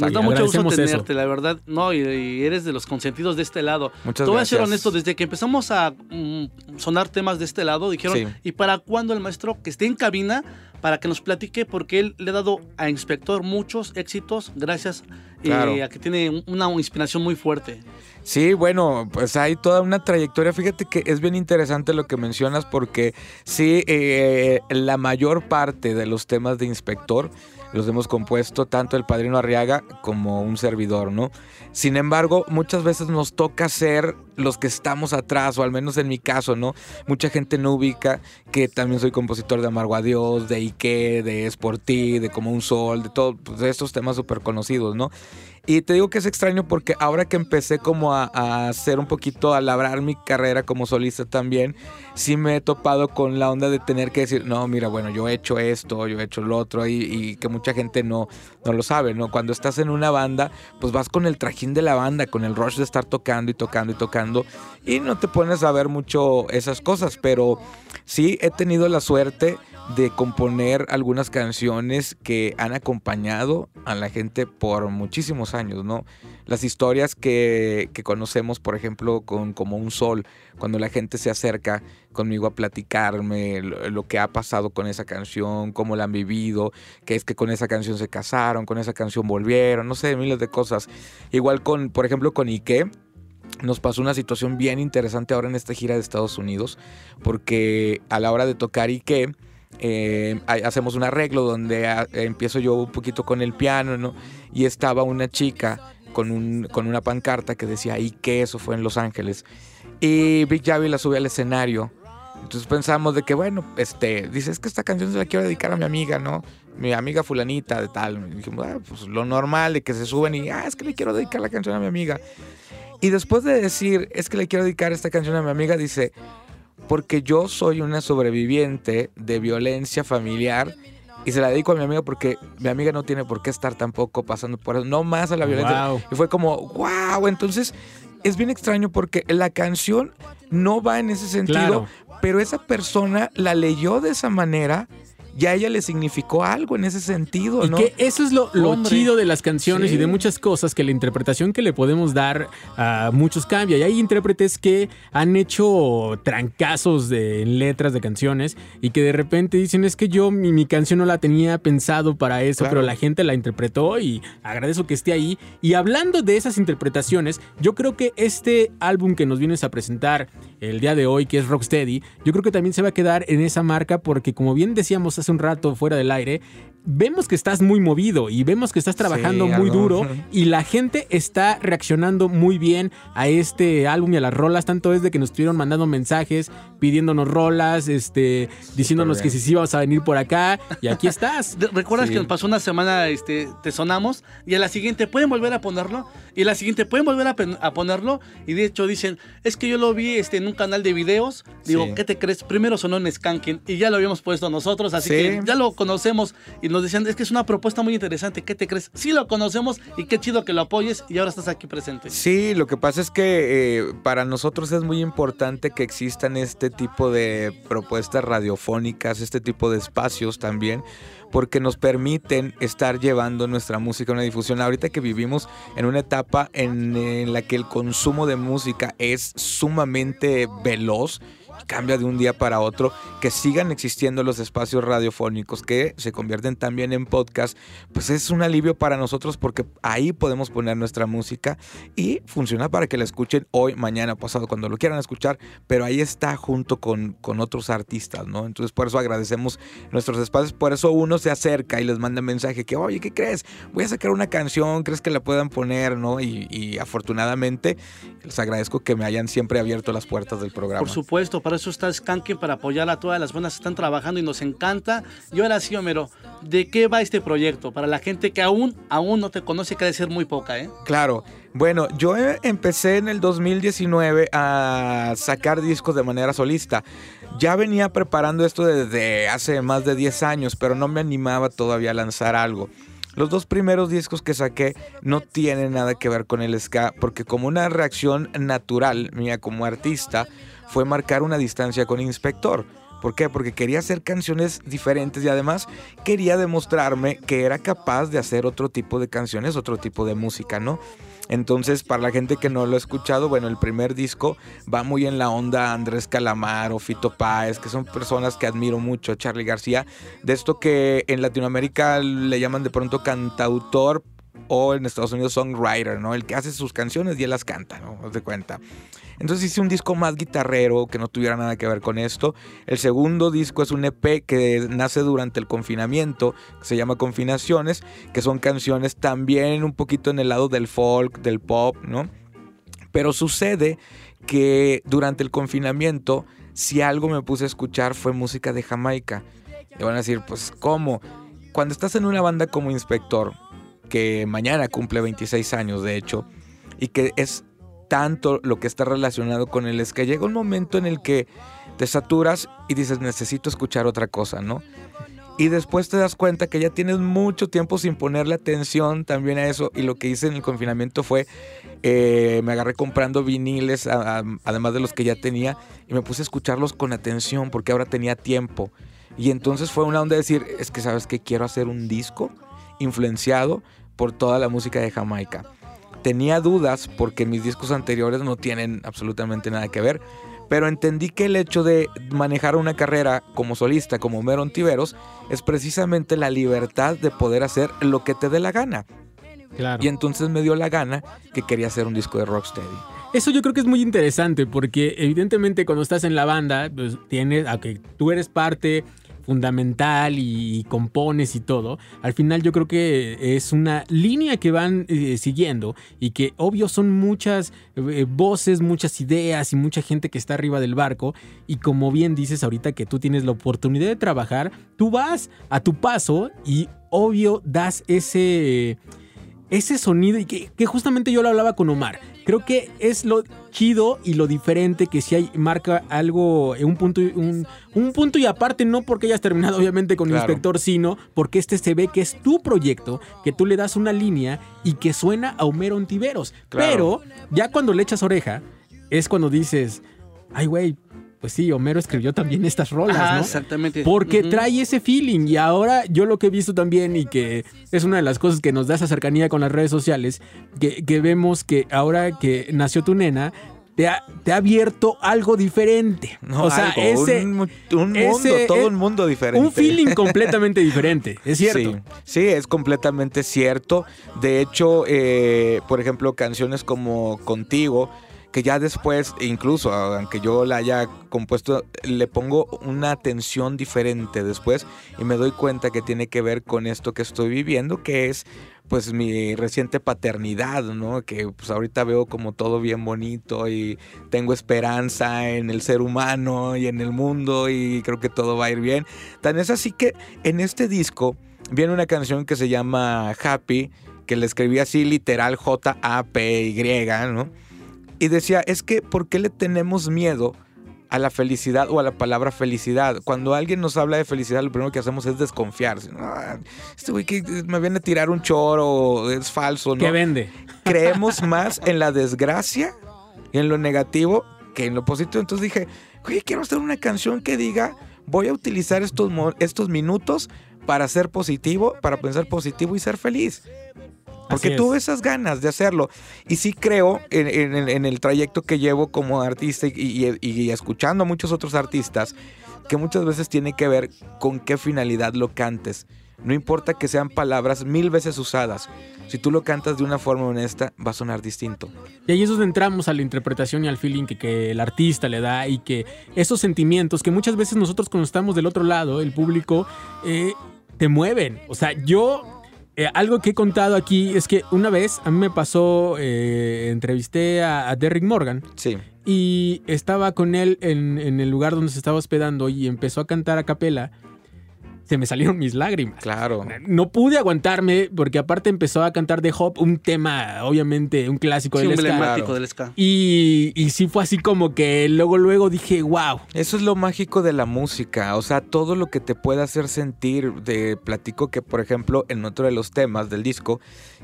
Nos da mucho gusto eso. tenerte, la verdad. No, y, y eres de los consentidos de este lado. Muchas Te voy a ser gracias. honesto, desde que empezamos a mm, sonar temas de este lado, dijeron, Sí. ¿y para cuándo el maestro que esté en cabina para que nos platique? Porque él le ha dado a Inspector muchos éxitos gracias eh, Claro. a que tiene una inspiración muy fuerte. Sí, bueno, pues hay toda una trayectoria. Fíjate que es bien interesante lo que mencionas porque sí, eh, la mayor parte de los temas de Inspector los hemos compuesto tanto el Padrino Arriaga como un servidor, ¿no? Sin embargo, muchas veces nos toca ser los que estamos atrás, o al menos en mi caso, ¿no? Mucha gente no ubica que también soy compositor de Amargo a Dios, de Ike, de Sportí, de Como un Sol, de todos pues, estos temas súper conocidos, ¿no? Y te digo que es extraño porque ahora que empecé como a, hacer un poquito, a labrar mi carrera como solista también, sí me he topado con la onda de tener que decir, no, mira, bueno, yo he hecho esto, yo he hecho lo otro, y, y que mucha gente no, no lo sabe, ¿no? Cuando estás en una banda, pues vas con el trajín de la banda, con el rush de estar tocando y tocando y tocando, y no te pones a ver mucho esas cosas, pero sí he tenido la suerte de componer algunas canciones que han acompañado a la gente por muchísimos años, ¿no? Las historias que, que conocemos, por ejemplo, con Como un Sol, cuando la gente se acerca conmigo a platicarme lo, que ha pasado con esa canción, cómo la han vivido, que es que con esa canción se casaron, con esa canción volvieron, no sé, miles de cosas. Igual con, por ejemplo, con Ike, nos pasó una situación bien interesante ahora en esta gira de Estados Unidos, porque a la hora de tocar Ike, eh, ha- hacemos un arreglo donde ah, empiezo yo un poquito con el piano, ¿no? Y estaba una chica con, un, con una pancarta que decía Ike, eso fue en Los Ángeles. Y Big Javi la sube al escenario. Entonces pensamos de que, bueno, este, dice, es que esta canción se la quiero dedicar a mi amiga, ¿no? Mi amiga fulanita de tal. Y dijimos, ah, pues lo normal de que se suben y, ah, es que le quiero dedicar la canción a mi amiga. Y después de decir, es que le quiero dedicar esta canción a mi amiga, dice, porque yo soy una sobreviviente de violencia familiar y se la dedico a mi amiga porque mi amiga no tiene por qué estar tampoco pasando por eso, no más a la violencia. Wow. Y fue como, wow, entonces es bien extraño porque la canción no va en ese sentido, Claro. pero esa persona la leyó de esa manera y a ella le significó algo en ese sentido, Y ¿no? que eso es lo, chido de las canciones Sí. y de muchas cosas, que la interpretación que le podemos dar a muchos cambia. Y hay intérpretes que han hecho trancazos de en letras de canciones y que de repente dicen, es que yo mi, mi canción no la tenía pensado para eso, Claro. pero la gente la interpretó y agradezco que esté ahí. Y hablando de esas interpretaciones, yo creo que este álbum que nos vienes a presentar el día de hoy, que es Rocksteady, yo creo que también se va a quedar en esa marca porque como bien decíamos hace un rato fuera del aire, vemos que estás muy movido y vemos que estás trabajando Sí, muy algo. duro y la gente está reaccionando muy bien a este álbum y a las rolas, tanto es de que nos estuvieron mandando mensajes pidiéndonos rolas, este, diciéndonos que si sí ibas a venir por acá y aquí estás. ¿Recuerdas Sí. que nos pasó una semana, este, te sonamos y a la siguiente pueden volver a ponerlo? Y a la siguiente pueden volver a, ponerlo y de hecho dicen, es que yo lo vi este, en un canal de videos. Digo, Sí. ¿qué te crees? Primero sonó en Skanking y ya lo habíamos puesto nosotros, así Sí. que ya lo conocemos y nos decían, es que es una propuesta muy interesante, ¿qué te crees? Sí lo conocemos y qué chido que lo apoyes y ahora estás aquí presente. Sí, lo que pasa es que eh, para nosotros es muy importante que existan este tipo de propuestas radiofónicas, este tipo de espacios también, porque nos permiten estar llevando nuestra música a una difusión. Ahorita que vivimos en una etapa en, en la que el consumo de música es sumamente veloz, cambia de un día para otro, que sigan existiendo los espacios radiofónicos que se convierten también en podcast, pues es un alivio para nosotros porque ahí podemos poner nuestra música y funciona para que la escuchen hoy, mañana, pasado, cuando lo quieran escuchar, pero ahí está junto con, con otros artistas, ¿no? Entonces por eso agradecemos nuestros espacios, por eso uno se acerca y les manda mensaje que, oye, ¿qué crees? Voy a sacar una canción, ¿crees que la puedan poner, no? Y, y afortunadamente les agradezco que me hayan siempre abierto las puertas del programa. Por supuesto, para eso está Skanking, para apoyar a todas las buenas que están trabajando y nos encanta. Y ahora sí, Homero, ¿de qué va este proyecto? Para la gente que aún, aún no te conoce, que ha de ser muy poca, ¿eh? Claro. Bueno, yo eh, empecé en el 2019 a sacar discos de manera solista. Ya venía preparando esto desde hace más de 10 años, pero no me animaba todavía a lanzar algo. Los dos primeros discos que saqué no tienen nada que ver con el ska, porque como una reacción natural mía como artista fue marcar una distancia con Inspector. ¿Por qué? Porque quería hacer canciones diferentes y además quería demostrarme que era capaz de hacer otro tipo de canciones, otro tipo de música, ¿no? Entonces, para la gente que no lo ha escuchado, bueno, el primer disco va muy en la onda Andrés Calamaro, Fito Páez, que son personas que admiro mucho, Charlie García, de esto que en Latinoamérica le llaman de pronto cantautor o en Estados Unidos songwriter, ¿no? El que hace sus canciones y él las canta, ¿no? Haz cuenta. Entonces hice un disco más guitarrero que no tuviera nada que ver con esto. El segundo disco es un EP que nace durante el confinamiento, que se llama Confinaciones, que son canciones también un poquito en el lado del folk, del pop, ¿no? Pero sucede que durante el confinamiento, si algo me puse a escuchar fue música de Jamaica. Y van a decir, pues, ¿cómo? Cuando estás en una banda como Inspector, que mañana cumple 26 años, de hecho, y que es tanto lo que está relacionado con el ska, llega un momento en el que te saturas y dices, necesito escuchar otra cosa, ¿no? Y después te das cuenta que ya tienes mucho tiempo sin ponerle atención también a eso. Y lo que hice en el confinamiento fue, eh, me agarré comprando viniles, además de los que ya tenía, y me puse a escucharlos con atención porque ahora tenía tiempo. Y entonces fue una onda de decir, es que sabes que quiero hacer un disco influenciado por toda la música de Jamaica. Tenía dudas porque mis discos anteriores no tienen absolutamente nada que ver, pero entendí que el hecho de manejar una carrera como solista, como Meron Tiveros, es precisamente la libertad de poder hacer lo que te dé la gana. Claro. Y entonces me dio la gana que quería hacer un disco de Rocksteady. Eso yo creo que es muy interesante porque evidentemente cuando estás en la banda, pues tienes, aunque tú eres parte fundamental y, compones y todo, al final yo creo que es una línea que van eh, siguiendo y que obvio son muchas eh, voces, muchas ideas y mucha gente que está arriba del barco. Y como bien dices ahorita que tú tienes la oportunidad de trabajar, tú vas a tu paso y obvio das ese ese sonido y que, que justamente yo lo hablaba con Omar. Creo que es lo chido y lo diferente que si hay marca algo, un punto, y- un, un punto y aparte, no porque hayas terminado obviamente con el inspector, sino porque este se ve que es tu proyecto, que tú le das una línea y que suena a Homero Ontiveros. Claro. Pero ya cuando le echas oreja, es cuando dices, ay güey, pues sí, Homero escribió también estas rolas, Ajá, ¿no? exactamente. Porque trae ese feeling y ahora yo lo que he visto también y que es una de las cosas que nos da esa cercanía con las redes sociales, que, que vemos que ahora que nació tu nena, te ha, te ha abierto algo diferente. No, o sea, algo, ese... un, un mundo, ese- todo un mundo diferente. Un feeling completamente diferente, es cierto. Sí, sí, es completamente cierto. De hecho, eh, por ejemplo, canciones como Contigo, que ya después, incluso aunque yo la haya compuesto, le pongo una atención diferente después y me doy cuenta que tiene que ver con esto que estoy viviendo, que es pues mi reciente paternidad, ¿no? Que pues ahorita veo como todo bien bonito y tengo esperanza en el ser humano y en el mundo y creo que todo va a ir bien. Tan es así que en este disco viene una canción que se llama Happy, que le escribí así literal J-A-P-Y, ¿no? Y decía, es que ¿por qué le tenemos miedo a la felicidad o a la palabra felicidad? Cuando alguien nos habla de felicidad, lo primero que hacemos es desconfiar. "Ah, Este güey que me viene a tirar un choro, es falso, ¿no? Que vende. Creemos más en la desgracia y en lo negativo que en lo positivo. Entonces dije, oye, quiero hacer una canción que diga, voy a utilizar estos, estos minutos para ser positivo, para pensar positivo y ser feliz. Porque es. tuve esas ganas de hacerlo. Y sí creo en, en el- en el trayecto que llevo como artista y, y- y escuchando a muchos otros artistas, que muchas veces tiene que ver con qué finalidad lo cantes. No importa que sean palabras mil veces usadas. Si tú lo cantas de una forma honesta, va a sonar distinto. Y ahí es donde entramos a la interpretación y al feeling que, que el artista le da y que esos sentimientos que muchas veces nosotros cuando estamos del otro lado, el público, eh, te mueven. O sea, yo, eh, algo que he contado aquí es que una vez a mí me pasó, eh, entrevisté a, a Derrick Morgan. Sí. Y estaba con él en, en el lugar donde se estaba hospedando y empezó a cantar a capela. Se me salieron mis lágrimas. Claro. No pude aguantarme porque aparte empezó a cantar de Hop, un tema, obviamente, un clásico Sí, del un ska. emblemático del ska. Y, y sí fue así como que luego, luego dije, wow. Eso es lo mágico de la música, o sea, todo lo que te puede hacer sentir. De platico que, por ejemplo, en otro de los temas del disco,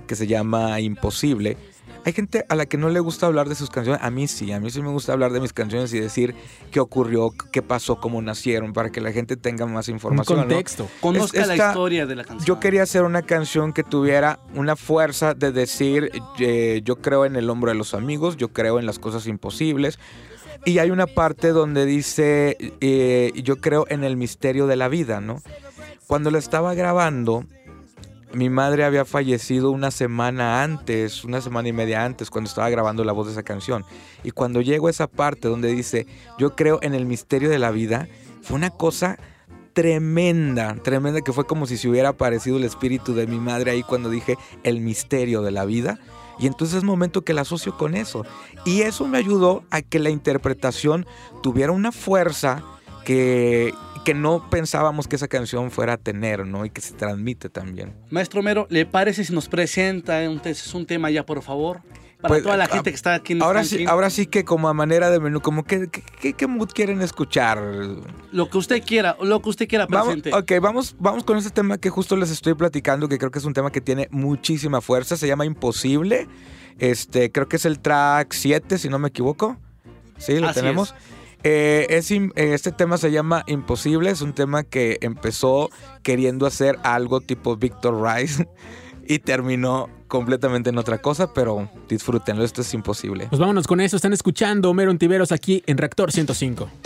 que se llama Imposible, hay gente a la que no le gusta hablar de sus canciones. A mí sí, a mí sí me gusta hablar de mis canciones y decir qué ocurrió, qué pasó, cómo nacieron, para que la gente tenga más información. ¿no? contexto. Conozca Es- la historia de la canción. Yo quería hacer una canción que tuviera una fuerza de decir, eh, yo creo en el hombro de los amigos, yo creo en las cosas imposibles. Y hay una parte donde dice, eh, yo creo en el misterio de la vida, ¿no? Cuando la estaba grabando, mi madre había fallecido una semana antes, una semana y media antes, cuando estaba grabando la voz de esa canción. Y cuando llego a esa parte donde dice, yo creo en el misterio de la vida, fue una cosa tremenda, tremenda, que fue como si se hubiera aparecido el espíritu de mi madre ahí cuando dije el misterio de la vida. Y entonces es momento que la asocio con eso. Y eso me ayudó a que la interpretación tuviera una fuerza que, que no pensábamos que esa canción fuera a tener, ¿no? Y que se transmite también. Maestro Mero, ¿le parece si nos presenta un, un tema ya, por favor? Para Pues, toda la ah, gente que está aquí en Ahora Skanking. sí, ahora sí que como a manera de menú, como que, ¿qué mood quieren escuchar? Lo que usted quiera, lo que usted quiera Vamos, presente. ok, vamos, vamos con ese tema que justo les estoy platicando, que creo que es un tema que tiene muchísima fuerza. Se llama Imposible. Este, creo que es el track 7, si no me equivoco. Sí, lo Así tenemos. Eh, es im- eh, este tema se llama Imposible. Es un tema que empezó queriendo hacer algo tipo Victor Rice y terminó completamente en otra cosa, pero disfrútenlo. Esto es imposible. Pues vámonos con eso. Están escuchando Homero Ontiveros aquí en Reactor 105.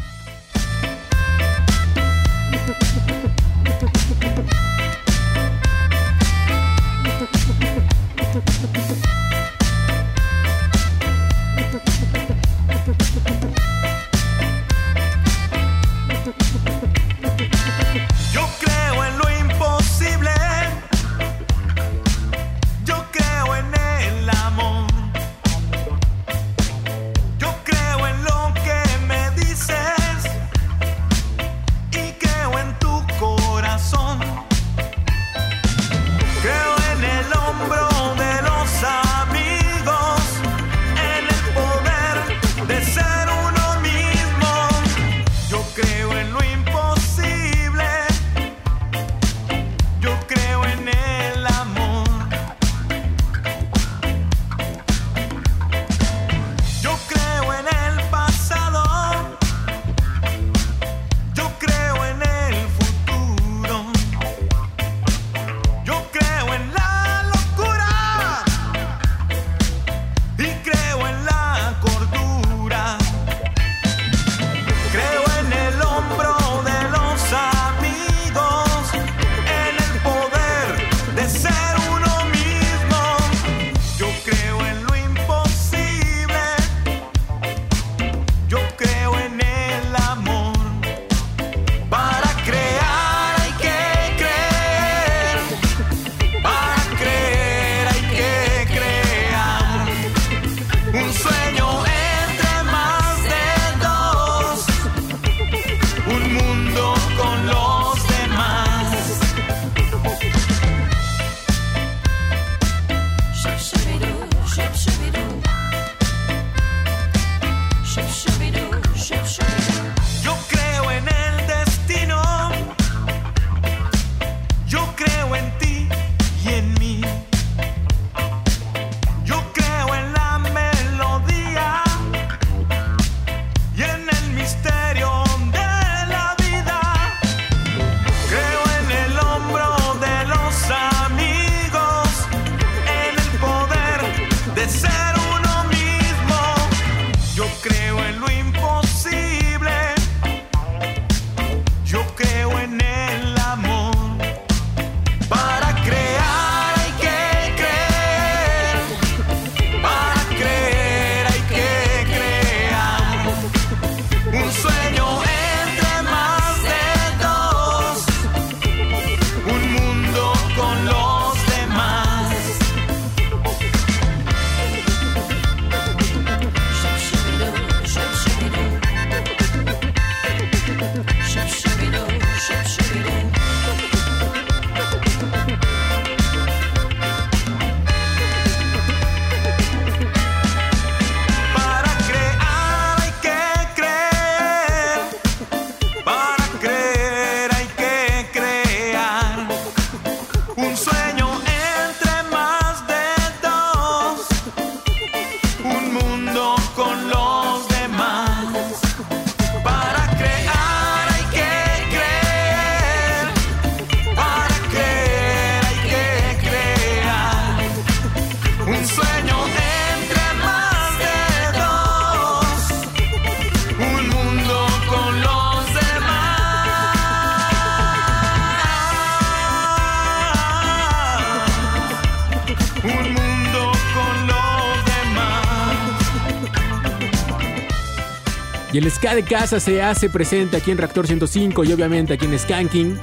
el de casa se hace presente aquí en Reactor 105 y obviamente aquí en Skanking.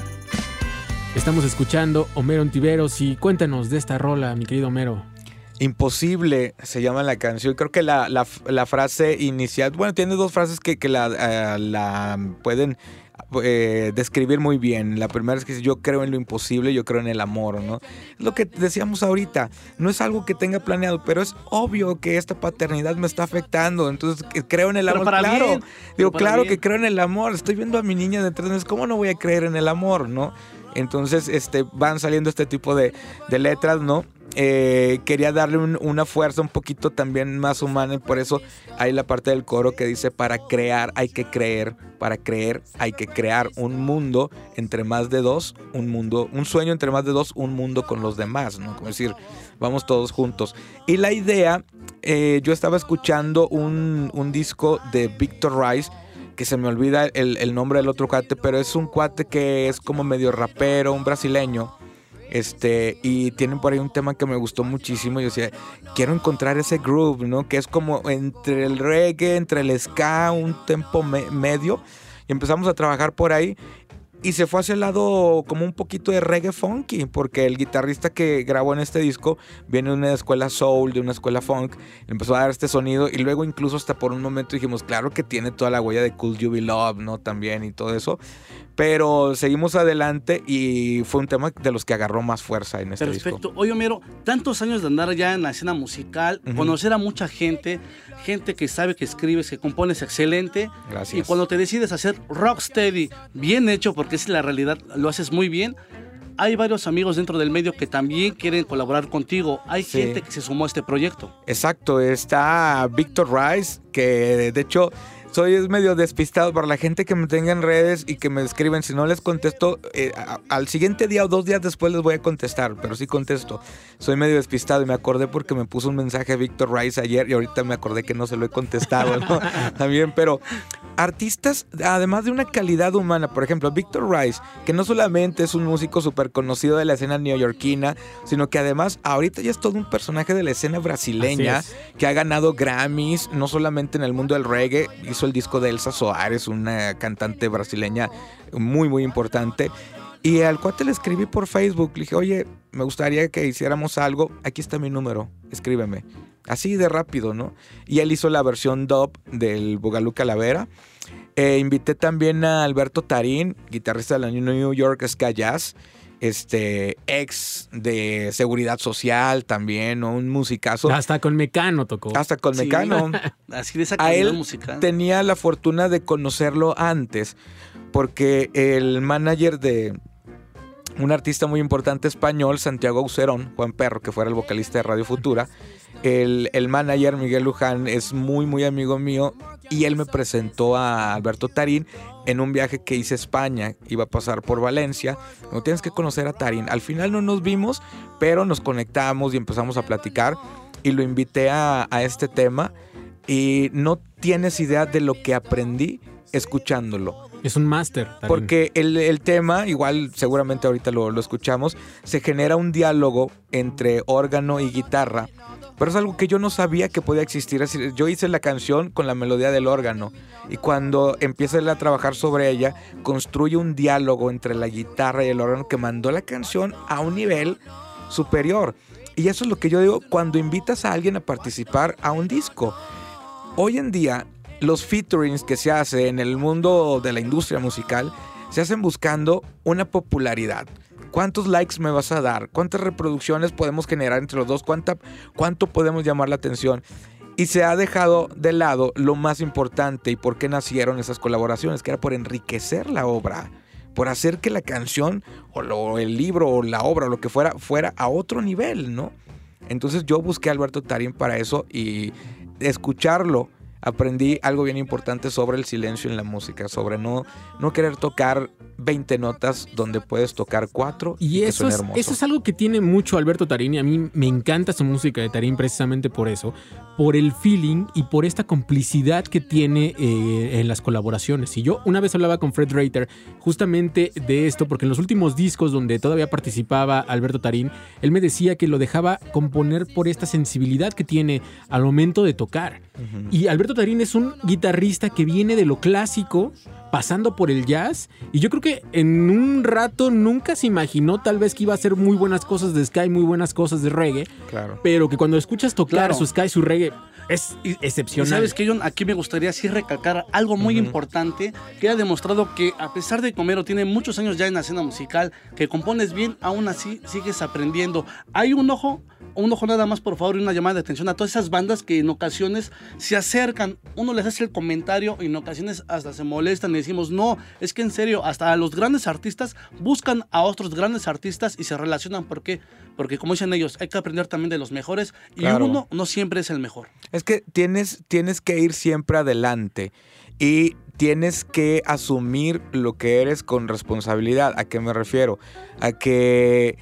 Estamos escuchando Homero Ontiveros y cuéntanos de esta rola, mi querido Homero. Imposible se llama la canción. Creo que la, la- la frase inicial, bueno, tiene dos frases que, que la, eh, la pueden eh, describir muy bien. La primera es que dice, yo creo en lo imposible, yo creo en el amor, ¿no? Es lo que decíamos ahorita, no es algo que tenga planeado, pero es obvio que esta paternidad me está afectando, entonces creo en el Pero amor. para claro, bien, digo, para claro bien. que creo en el amor, estoy viendo a mi niña de tres meses, ¿cómo no voy a creer en el amor, no? Entonces, este, van saliendo este tipo de, letras, ¿no? Eh, quería darle un- una fuerza un poquito también más humana y por eso hay la parte del coro que dice para crear hay que creer, para creer hay que crear un mundo entre más de dos, un mundo, un sueño entre más de dos, un mundo con los demás, ¿no? Como decir, vamos todos juntos. Y la idea, eh, yo estaba escuchando un, un disco de Victor Rice que se me olvida el, el nombre del otro cuate, pero es un cuate que es como medio rapero, un brasileño. Este, y tienen por ahí un tema que me gustó muchísimo. Yo decía, quiero encontrar ese groove, ¿no? Que es como entre el reggae, entre el ska, un tempo me- medio. Y empezamos a trabajar por ahí. Y se fue hacia el lado como un poquito de reggae funky, porque el guitarrista que grabó en este disco viene de una escuela soul, de una escuela funk, empezó a dar este sonido y luego incluso hasta por un momento dijimos, claro que tiene toda la huella de Cool You Be Love, ¿no? También y todo eso. Pero seguimos adelante y fue un tema de los que agarró más fuerza en este disco. Perfecto. Oye, Homero, tantos años de andar ya en la escena musical, Ujú. conocer a mucha gente, gente que sabe que escribes, que compones excelente. Gracias. Y cuando te decides hacer rocksteady, bien hecho, porque es la realidad, lo haces muy bien. Hay varios amigos dentro del medio que también quieren colaborar contigo. Hay Sí. gente que se sumó a este proyecto. Exacto, está Víctor Rice, que de hecho soy es medio despistado para la gente que me tenga en redes y que me escriben. Si no les contesto, eh, a- al siguiente día o dos días después les voy a contestar, pero sí contesto. Soy medio despistado y me acordé porque me puso un mensaje Víctor Rice ayer y ahorita me acordé que no se lo he contestado, ¿no? También, pero artistas, además de una calidad humana, por ejemplo, Víctor Rice, que no solamente es un músico súper conocido de la escena neoyorquina, sino que además ahorita ya es todo un personaje de la escena brasileña es. que ha ganado Grammys, no solamente en el mundo del reggae, el disco de Elsa Soares, una cantante brasileña muy, muy importante. Y al cuate le escribí por Facebook, le dije, oye, me gustaría que hiciéramos algo, aquí está mi número, escríbeme. Así de rápido, ¿no? Y él hizo la versión dub del Bugalú Calavera. Eh, invité también a Alberto Tarín, guitarrista de la New York Ska Jazz, este ex de Seguridad Social también, ¿no? un musicazo. Hasta con Mecano tocó. Hasta con Sí. Mecano. Así de esa A él musical. tenía la fortuna de conocerlo antes, porque el manager de, un artista muy importante español, Santiago Aucerón, Juan Perro, que fuera el vocalista de Radio Futura. El, el manager Miguel Luján es muy, muy amigo mío y él me presentó a Alberto Tarín en un viaje que hice a España. Iba a pasar por Valencia. No tienes que conocer a Tarín. Al final no nos vimos, pero nos conectamos y empezamos a platicar. Y lo invité a, a este tema. Y no tienes idea de lo que aprendí escuchándolo. Es un máster. Porque el, el tema, igual seguramente ahorita lo, lo escuchamos, se genera un diálogo entre órgano y guitarra. Pero es algo que yo no sabía que podía existir. Es decir, yo hice la canción con la melodía del órgano. Y cuando empieza a trabajar sobre ella, construye un diálogo entre la guitarra y el órgano que mandó la canción a un nivel superior. Y eso es lo que yo digo cuando invitas a alguien a participar a un disco. Hoy en día, los featurings que se hacen en el mundo de la industria musical se hacen buscando una popularidad. ¿Cuántos likes me vas a dar? ¿Cuántas reproducciones podemos generar entre los dos? ¿Cuánta, ¿Cuánto podemos llamar la atención? Y se ha dejado de lado lo más importante y por qué nacieron esas colaboraciones, que era por enriquecer la obra, por hacer que la canción o lo- el libro o la obra o lo que fuera fuera a otro nivel, ¿no? Entonces yo busqué a Alberto Tarín para eso y escucharlo aprendí algo bien importante sobre el silencio en la música, sobre no, no querer tocar 20 notas donde puedes tocar cuatro y, eso es, eso es algo que tiene mucho Alberto Tarín y a mí me encanta su música de Tarín precisamente por eso, por el feeling y por esta complicidad que tiene eh, en las colaboraciones. Y yo una vez hablaba con Fred Reiter justamente de esto, porque en los últimos discos donde todavía participaba Alberto Tarín, él me decía que lo dejaba componer por esta sensibilidad que tiene al momento de tocar. Y Alberto Tarín es un guitarrista que viene de lo clásico, pasando por el jazz. Y yo creo que en un rato nunca se imaginó tal vez que iba a hacer muy buenas cosas de Sky, muy buenas cosas de reggae. Claro. Pero que cuando escuchas tocar Claro. su Sky, su reggae, es excepcional. sabes que John, aquí me gustaría sí recalcar algo muy importante que ha demostrado que a pesar de que Homero tiene muchos años ya en la escena musical, que compones bien, aún así sigues aprendiendo. Hay un ojo, un ojo nada más por favor y una llamada de atención a todas esas bandas que en ocasiones se acercan, uno les hace el comentario y en ocasiones hasta se molestan y decimos, no, es que en serio, hasta los grandes artistas buscan a otros grandes artistas y se relacionan. ¿Por qué? Porque como dicen ellos, hay que aprender también de los mejores y Claro. uno no siempre es el mejor. Es que tienes, tienes que ir siempre adelante y tienes que asumir lo que eres con responsabilidad. ¿A qué me refiero? A que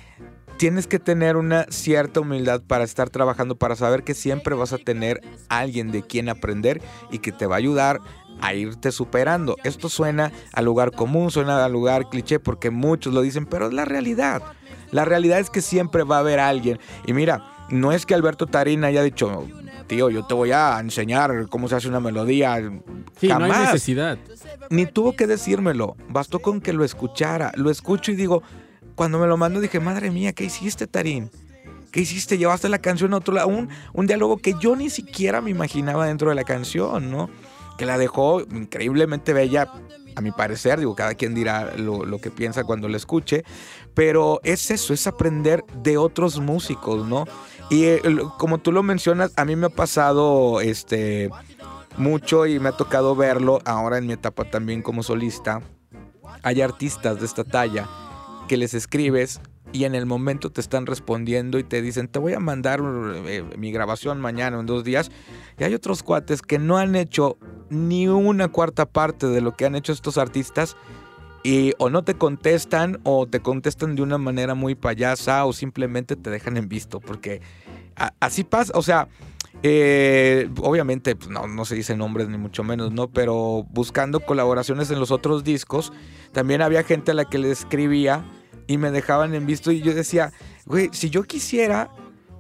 tienes que tener una cierta humildad para estar trabajando, para saber que siempre vas a tener alguien de quien aprender y que te va a ayudar a irte superando. Esto suena a lugar común, suena a lugar cliché porque muchos lo dicen, pero es la realidad. La realidad es que siempre va a haber alguien. Y mira, no es que Alberto Tarín haya dicho, tío, yo te voy a enseñar cómo se hace una melodía. Sí, no hay Jamás. necesidad. Ni tuvo que decírmelo, bastó con que lo escuchara. Lo escucho y digo, cuando me lo mandó dije, madre mía, ¿qué hiciste, Tarín? ¿Qué hiciste? Llevaste la canción a otro lado. Un, un diálogo que yo ni siquiera me imaginaba dentro de la canción, ¿no? Que la dejó increíblemente bella, a mi parecer. Digo, cada quien dirá lo, lo que piensa cuando la escuche. Pero es eso, es aprender de otros músicos, ¿no? Y eh, como tú lo mencionas, a mí me ha pasado este mucho y me ha tocado verlo ahora en mi etapa también como solista. Hay artistas de esta talla que les escribes y en el momento te están respondiendo y te dicen, te voy a mandar eh, mi grabación mañana en dos días. Y hay otros cuates que no han hecho ni una cuarta parte de lo que han hecho estos artistas y o no te contestan o te contestan de una manera muy payasa o simplemente te dejan en visto porque así pasa, o sea, eh, obviamente pues, no, no se dicen nombres ni mucho menos, ¿no? Pero buscando colaboraciones en los otros discos, también había gente a la que le escribía y me dejaban en visto y yo decía, güey, si yo quisiera,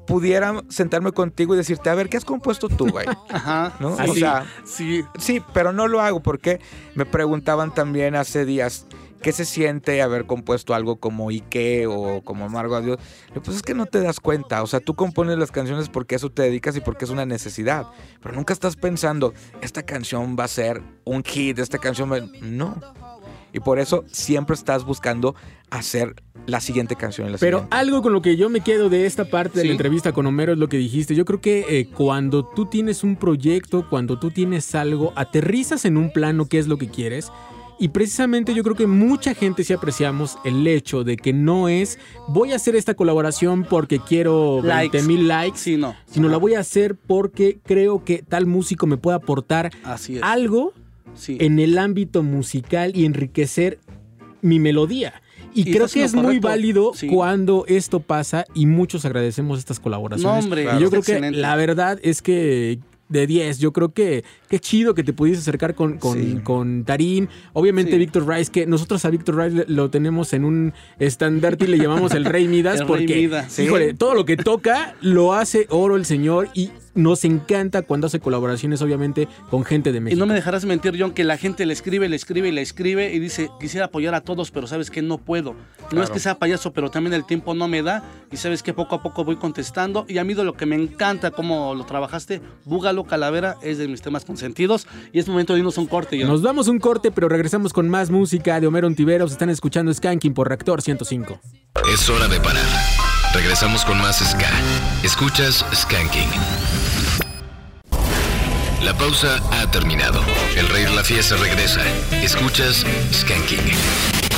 pudiera sentarme contigo y decirte, a ver, ¿qué has compuesto tú, güey? Ajá. ¿No? Sí, o sea, sí. sí, pero no lo hago porque me preguntaban también hace días qué se siente haber compuesto algo como Ike o como Amargo a Dios. Le digo, Pues es que no te das cuenta, o sea, tú compones las canciones porque eso te dedicas y porque es una necesidad, pero nunca estás pensando, esta canción va a ser un hit, esta canción va... No. Y por eso siempre estás buscando hacer la siguiente canción. la Pero siguiente. algo con lo que yo me quedo de esta parte de Sí. la entrevista con Homero es lo que dijiste. Yo creo que eh, cuando tú tienes un proyecto, cuando tú tienes algo, aterrizas en un plano qué es lo que quieres Y precisamente yo creo que mucha gente sí apreciamos el hecho de que no es voy a hacer esta colaboración porque quiero Likes. 20 mil likes, no. sino la voy a hacer porque creo que tal músico me puede aportar Así es. algo en el ámbito musical y enriquecer mi melodía. Y, Y creo que es muy válido Sí. cuando esto pasa y muchos agradecemos estas colaboraciones. No, hombre, y claro. yo creo que la verdad es que de 10, yo creo que qué chido que te pudiste acercar con, con, con Tarín. Obviamente Sí. Víctor Rice, que nosotros a Víctor Rice lo tenemos en un estandarte y le llamamos el Rey Midas El Rey porque, Midas. Sí. híjole, todo lo que toca lo hace oro el señor y nos encanta cuando hace colaboraciones, obviamente, con gente de Y México. no me dejarás mentir, John, que la gente le escribe, le escribe y le escribe y dice, quisiera apoyar a todos, pero sabes que no puedo. No es que sea payaso, pero también el tiempo no me da y sabes que poco a poco voy contestando. Y a mí de lo que me encanta, cómo lo trabajaste, Búgalo Calavera es de mis temas consentidos y es momento de irnos a un corte. John. Nos damos un corte, pero regresamos con más música de Homero Ontiveros. Están escuchando Skanking por Reactor 105. Es hora de parar. Regresamos con más Ska. Escuchas Skanking. La pausa ha terminado. El rey la fiesta regresa. Escuchas Skanking.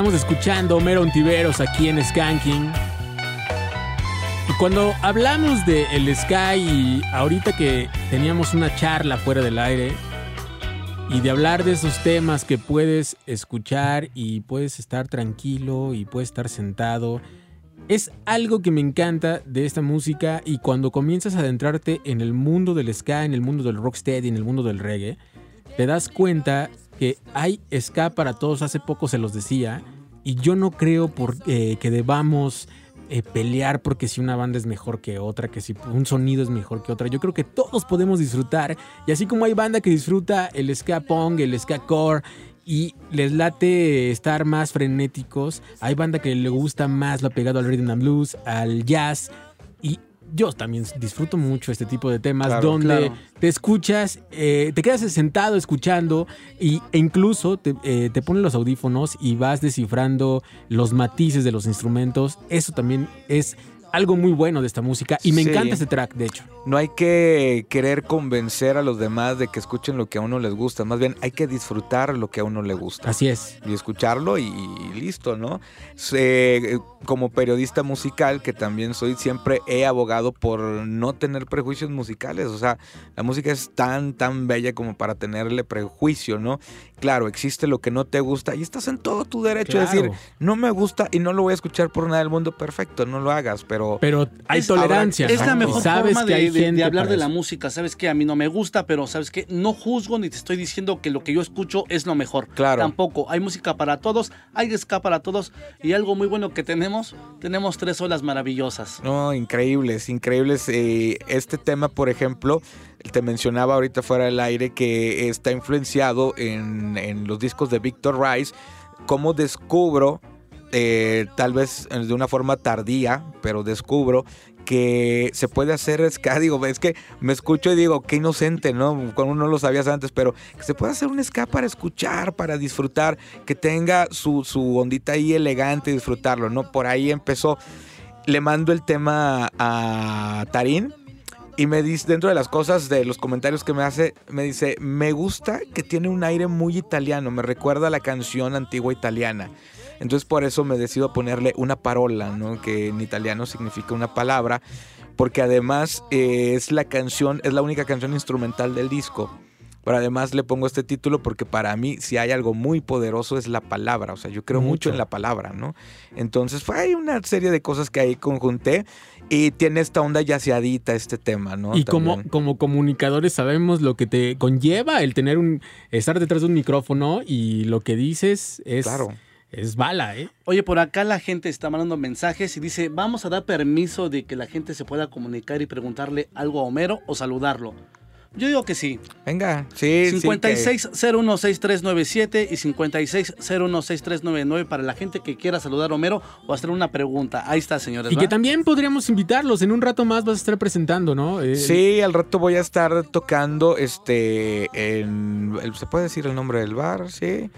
Estamos escuchando Homero Ontiveros aquí en Skanking. Y cuando hablamos de el Sky y ahorita que teníamos una charla fuera del aire y de hablar de esos temas que puedes escuchar y puedes estar tranquilo y puedes estar sentado, es algo que me encanta de esta música y cuando comienzas a adentrarte en el mundo del ska, en el mundo del rocksteady, en el mundo del reggae, te das cuenta que hay ska para todos, hace poco se los decía, y yo no creo por, eh, que debamos eh, pelear porque si una banda es mejor que otra, que si un sonido es mejor que otra. Yo creo que todos podemos disfrutar, y así como hay banda que disfruta el ska punk, el ska core, y les late estar más frenéticos, hay banda que le gusta más lo pegado al rhythm and blues, al jazz, y yo también disfruto mucho este tipo de temas Claro, donde claro. te escuchas, eh, te quedas sentado escuchando y, e incluso te, eh, te pones los audífonos y vas descifrando los matices de los instrumentos. Eso también es algo muy bueno de esta música y me Sí. encanta este track, de hecho. No hay que querer convencer a los demás de que escuchen lo que a uno les gusta, más bien hay que disfrutar lo que a uno le gusta. Así es. Y escucharlo y, y listo, ¿no? Se- como periodista musical, que también soy, siempre he abogado por no tener prejuicios musicales. O sea, la música es tan, tan bella como para tenerle prejuicio, ¿no? Claro, existe lo que no te gusta y estás en todo tu derecho de decir, Claro. no me gusta y no lo voy a escuchar por nada del mundo, perfecto, no lo hagas, pero... Pero hay Es- tolerancia. Es la mejor sabes forma que de, hay hablar de la música. Sabes que a mí no me gusta, pero sabes que no juzgo ni te estoy diciendo que lo que yo escucho es lo mejor. Claro. Tampoco. Hay música para todos, hay ska para todos. Y algo muy bueno que tenemos, tenemos tres olas maravillosas. No, increíbles, increíbles. Eh, este tema, por ejemplo, te mencionaba ahorita fuera del aire que está influenciado en, en los discos de Victor Rice. Cómo descubro, eh, tal vez de una forma tardía, pero descubro que se puede hacer ska. Digo, es que me escucho y digo, qué inocente, ¿no? Cuando uno no lo sabías antes, pero que se puede hacer un ska para escuchar, para disfrutar, que tenga su, su ondita ahí elegante y disfrutarlo, ¿no? Por ahí empezó le mando el tema a Tarín y me dice, dentro de las cosas, de los comentarios que me hace, me dice, me gusta que tiene un aire muy italiano, me recuerda a la canción antigua italiana. Entonces por eso me decido ponerle una parola, ¿no? que en italiano significa una palabra, porque además eh, es la canción, es la única canción instrumental del disco. Pero además le pongo este título porque para mí si hay algo muy poderoso es la palabra, o sea, yo creo mucho, Mucho. en la palabra, ¿no? Entonces fue hay una serie de cosas que ahí conjunté y tiene esta onda yaceadita este tema, ¿no? Y como, También. como comunicadores sabemos lo que te conlleva el tener un estar detrás de un micrófono y lo que dices es, es bala, ¿eh? Oye, por acá la gente está mandando mensajes y dice, vamos a dar permiso de que la gente se pueda comunicar y preguntarle algo a Homero o saludarlo. Yo digo que sí. Venga, sí, sí, que- 56016397 y 56016399 para la gente que quiera saludar a Homero o hacer una pregunta. Ahí está, señores. Y que también podríamos invitarlos. En un rato más vas a estar presentando, ¿no? Eh, Sí, al rato voy a estar tocando este en el- se puede decir el nombre del bar, sí.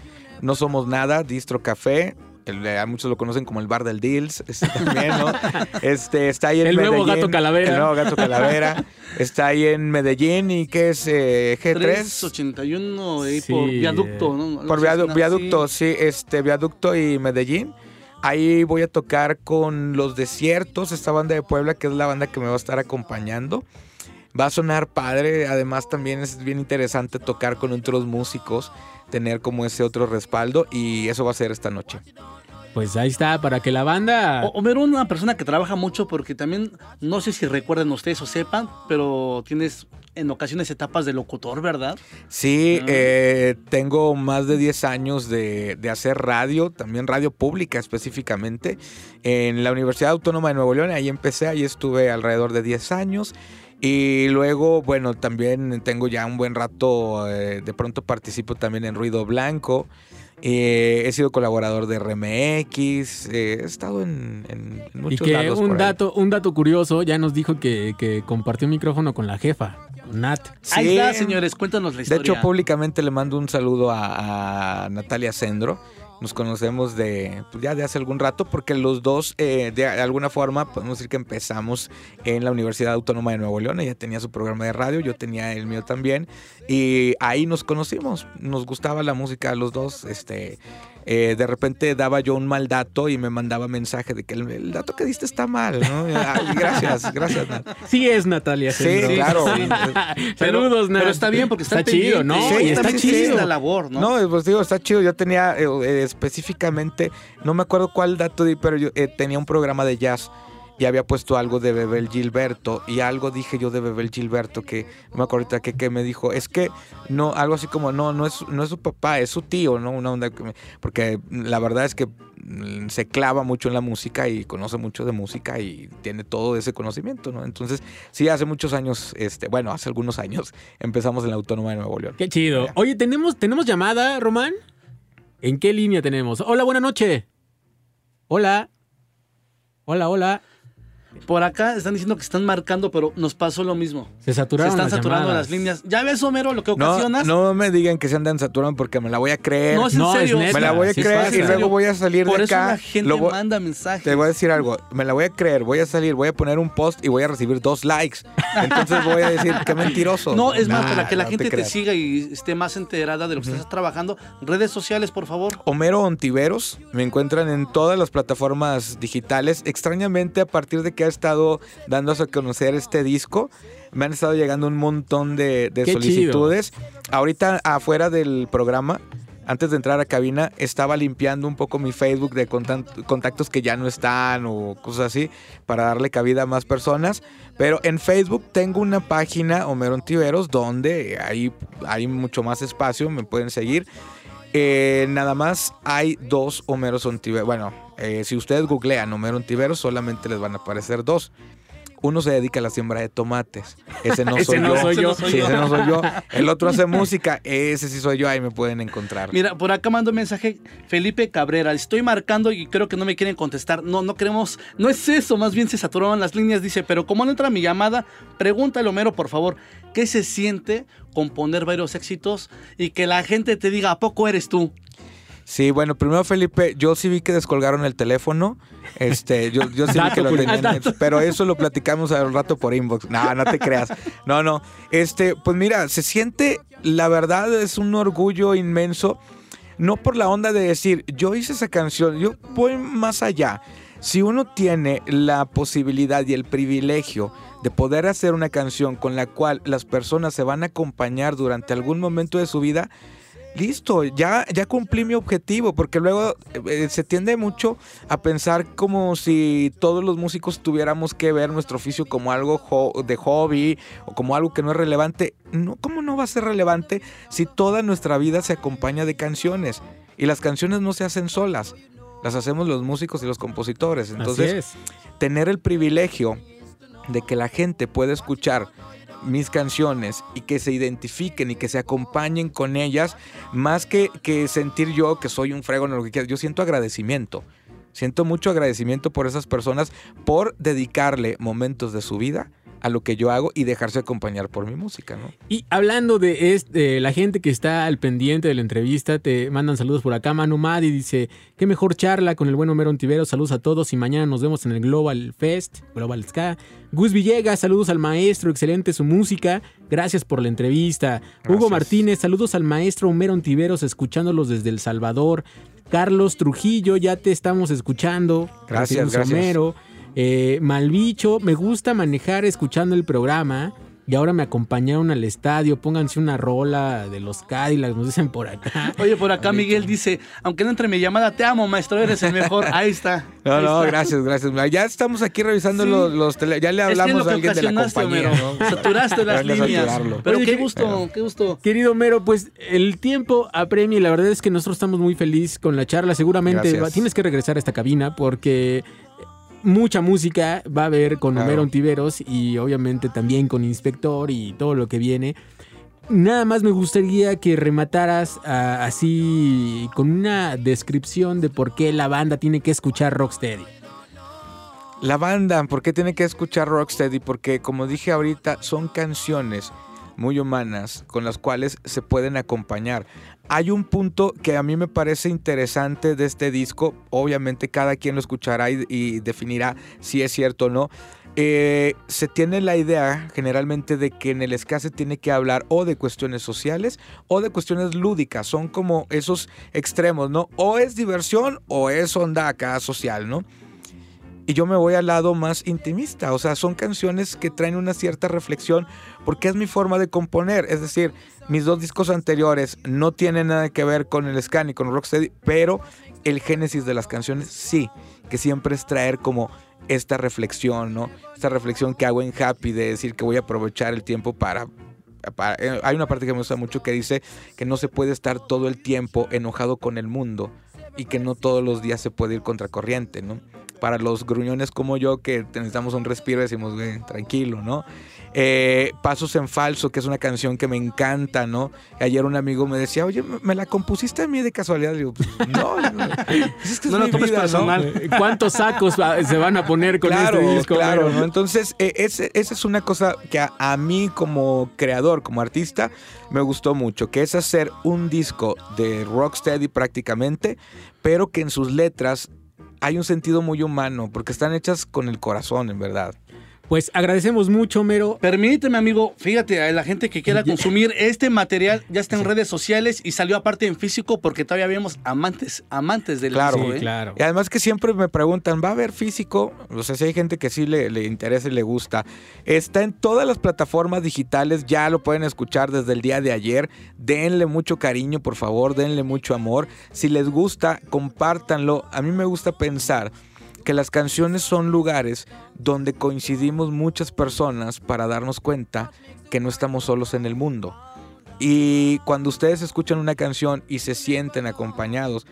No somos nada, Distro Café. El- a muchos lo conocen como el bar del Deals, este también, ¿no? Este está ahí en El nuevo Medellín, Gato Calavera. El nuevo Gato Calavera. está ahí en Medellín y que es eh, G3 381 ahí por Sí, viaducto, ¿no? Por viadu- viaducto, sí. sí, este, viaducto y Medellín. Ahí voy a tocar con Los Desiertos, esta banda de Puebla, que es la banda que me va a estar acompañando. Va a sonar padre, además también es bien interesante tocar con otros músicos, tener como ese otro respaldo y eso va a ser esta noche. Pues ahí está, para que la banda... O- Homero, una persona que trabaja mucho porque también, no sé si recuerden ustedes o sepan, pero tienes en ocasiones etapas de locutor, ¿verdad? Sí, eh, tengo más de 10 años de, de hacer radio, también radio pública específicamente, en la Universidad Autónoma de Nuevo León. Ahí empecé, ahí estuve alrededor de 10 años. Y luego, bueno, también tengo ya un buen rato, eh, de pronto participo también en Ruido Blanco. eh, he sido colaborador de RMX, eh, he estado en, en- en Y que lados. un por ahí. dato, un dato curioso, ya nos dijo que, que compartió micrófono con la jefa, con Nat. Ahí Sí. está, señores, cuéntanos la De historia. hecho, públicamente le mando un saludo a, a Natalia Sendro. Nos conocemos de pues, ya de hace algún rato porque los dos eh, de alguna forma podemos decir que empezamos en la Universidad Autónoma de Nuevo León. Ella tenía su programa de radio, yo tenía el mío también y ahí nos conocimos. Nos gustaba la música a los dos. Este, eh, de repente daba yo un mal dato y me mandaba mensaje de que el, el dato que diste está mal. ¿no? Ay, gracias, gracias. Nat. Sí es Natalia Sí, claro. Saludos, Nat. pero está bien porque está chido, ¿no? Y Sí, está chido. la labor, ¿no? No, pues digo, está chido. Yo tenía eh, específicamente, no me acuerdo cuál dato di, pero yo eh, tenía un programa de jazz y había puesto algo de Bebel Gilberto y algo dije yo de Bebel Gilberto que no me acuerdo ahorita que, que me dijo, es que no, algo así como, no, no es, no es su papá, es su tío, ¿no? Una onda que me- porque la verdad es que mm, se clava mucho en la música y conoce mucho de música y tiene todo ese conocimiento, ¿no? Entonces, sí, hace muchos años, este, bueno, hace algunos años empezamos en la Autónoma de Nuevo León. Qué chido. Oye, ¿tenemos, ¿tenemos llamada, Román? ¿En qué línea tenemos? Hola, buena noche. Hola. Hola, hola. Por acá están diciendo que están marcando, pero nos pasó lo mismo. Se saturaron Se están las saturando llamadas. las líneas. ¿Ya ves, Homero, lo que No, ocasionas? no me digan que se andan saturando porque me la voy a creer. No, es en No, es serio. Me la voy a sí creer y luego voy a salir Por de eso acá. la gente lo voy- manda mensajes. Te voy a decir algo. Me la voy a creer, voy a salir, voy a poner un post y voy a recibir dos likes. Entonces voy a decir, qué mentiroso. No, es más, para que la no gente te, siga y esté más enterada de lo que estás trabajando. Redes sociales, por favor. Homero Ontiveros, me encuentran en todas las plataformas digitales. Extrañamente, a partir de que ha estado dándose a conocer este disco, me han estado llegando un montón de, solicitudes. Ahorita, afuera del programa, antes de entrar a cabina, estaba limpiando un poco mi Facebook de contactos que ya no están o cosas así, para darle cabida a más personas. Pero en Facebook tengo una página, Homero Ontiveros, donde hay, hay mucho más espacio, me pueden seguir. Eh, nada más hay dos Homeros Ontiveros. Bueno, eh, si ustedes googlean Homero Ontiveros, solamente les van a aparecer dos. Uno se dedica a la siembra de tomates. Ese no Ese soy no yo. soy yo. Sí, ese no soy yo. El otro hace música. Ese sí soy yo. Ahí me pueden encontrar. Mira, por acá mando un mensaje Felipe Cabrera. Estoy marcando y creo que no me quieren contestar. No, no queremos. No es eso, más bien se saturaron las líneas. Dice, pero como no entra mi llamada, pregúntale, Homero, por favor, ¿qué se siente componer varios éxitos y que la gente te diga, ¿a poco eres tú? Sí, bueno, primero Felipe, yo sí vi que descolgaron el teléfono. Este, yo, yo sí vi que lo tenían. Pero eso lo platicamos al rato por inbox. No, no te creas. No, no. Este, pues mira, se siente, la verdad, es un orgullo inmenso. No por la onda de decir, yo hice esa canción, yo voy más allá. Si uno tiene la posibilidad y el privilegio de poder hacer una canción con la cual las personas se van a acompañar durante algún momento de su vida, listo, ya, ya cumplí mi objetivo, porque luego eh, se tiende mucho a pensar como si todos los músicos tuviéramos que ver nuestro oficio como algo de hobby o como algo que no es relevante. No, ¿Cómo no va a ser relevante si toda nuestra vida se acompaña de canciones? Y las canciones no se hacen solas, las hacemos los músicos y los compositores. Entonces, es. tener el privilegio de que la gente pueda escuchar mis canciones y que se identifiquen y que se acompañen con ellas, más que, que sentir yo que soy un fregón o lo que quieras, yo siento agradecimiento. Siento mucho agradecimiento por esas personas por dedicarle momentos de su vida a lo que yo hago y dejarse acompañar por mi música, ¿no? Y hablando de este, la gente que está al pendiente de la entrevista, te mandan saludos por acá. Manu Madi dice, qué mejor charla con el buen Homero Ontivero. Saludos a todos y mañana nos vemos en el Global Fest, Global Ska. Gus Villegas, saludos al maestro, excelente su música. Gracias por la entrevista. Hugo Martínez, saludos al maestro Homero Ontiveros, escuchándolos desde El Salvador. Carlos Trujillo, ya te estamos escuchando. Gracias, gracias. Homero. Eh, Malbicho, me gusta manejar escuchando el programa. Y ahora me acompañaron al estadio. Pónganse una rola de los Cadillacs, nos dicen por acá. Oye, por acá Miguel dice, aunque no entre mi llamada, te amo, maestro, eres el mejor. Ahí está. No, ahí no, está. gracias, gracias. Ya estamos aquí revisando Sí. los, los tele- Ya le Es es hablamos lo que a alguien de la compañía. Homero. ¿no? Saturaste las líneas. saturarlo. Pero Oye, qué gusto, qué gusto. Querido Mero, pues el tiempo apremia y la verdad es que nosotros estamos muy felices con la charla. Seguramente va- tienes que regresar a esta cabina porque mucha música va a haber con Claro. Homero Ontiveros y obviamente también con Inspector y todo lo que viene. Nada más me gustaría que remataras ah, así con una descripción de por qué la banda tiene que escuchar Rocksteady. La banda, ¿por qué tiene que escuchar Rocksteady? Porque como dije ahorita, son canciones muy humanas con las cuales se pueden acompañar. Hay un punto que a mí me parece interesante de este disco, obviamente cada quien lo escuchará y, definirá si es cierto o no. Eh, se tiene la idea generalmente de que en el ska se tiene que hablar o de cuestiones sociales o de cuestiones lúdicas, son como esos extremos, ¿no? O es diversión o es onda acá social, ¿no? Y yo me voy al lado más intimista, o sea, son canciones que traen una cierta reflexión porque es mi forma de componer, es decir, mis dos discos anteriores no tienen nada que ver con el ska ni con Rocksteady, pero el génesis de las canciones sí, que siempre es traer como esta reflexión, ¿no? Esta reflexión que hago en Happy de decir que voy a aprovechar el tiempo para para- eh, hay una parte que me gusta mucho que dice que no se puede estar todo el tiempo enojado con el mundo y que no todos los días se puede ir contracorriente, ¿no? Para los gruñones como yo que necesitamos un respiro decimos, güey, tranquilo, ¿no? Eh, Pasos en Falso, que es una canción que me encanta, ¿no? Ayer un amigo me decía, oye, ¿me- ¿me la compusiste a mí de casualidad? Digo, pues, no, no, es que es No lo tomes vida. ¿Cuántos sacos se van a poner con claro, este disco? Claro? ¿no? Entonces, eh, esa es una cosa que a, a mí como creador, como artista, me gustó mucho, que es hacer un disco de rocksteady prácticamente, pero que en sus letras hay un sentido muy humano, porque están hechas con el corazón, en verdad. Pues agradecemos mucho, Homero. Permíteme, amigo, fíjate, a la gente que quiera consumir este material ya está en redes sociales y salió aparte en físico porque todavía vemos amantes, amantes del Claro, disco, ¿eh? Y además que siempre me preguntan, ¿va a haber físico? O sea, si hay gente que sí le, le interesa y le gusta. Está en todas las plataformas digitales, ya lo pueden escuchar desde el día de ayer. Denle mucho cariño, por favor, denle mucho amor. Si les gusta, compártanlo. A mí me gusta pensar que las canciones son lugares donde coincidimos muchas personas para darnos cuenta que no estamos solos en el mundo. Y cuando ustedes escuchan una canción y se sienten acompañados,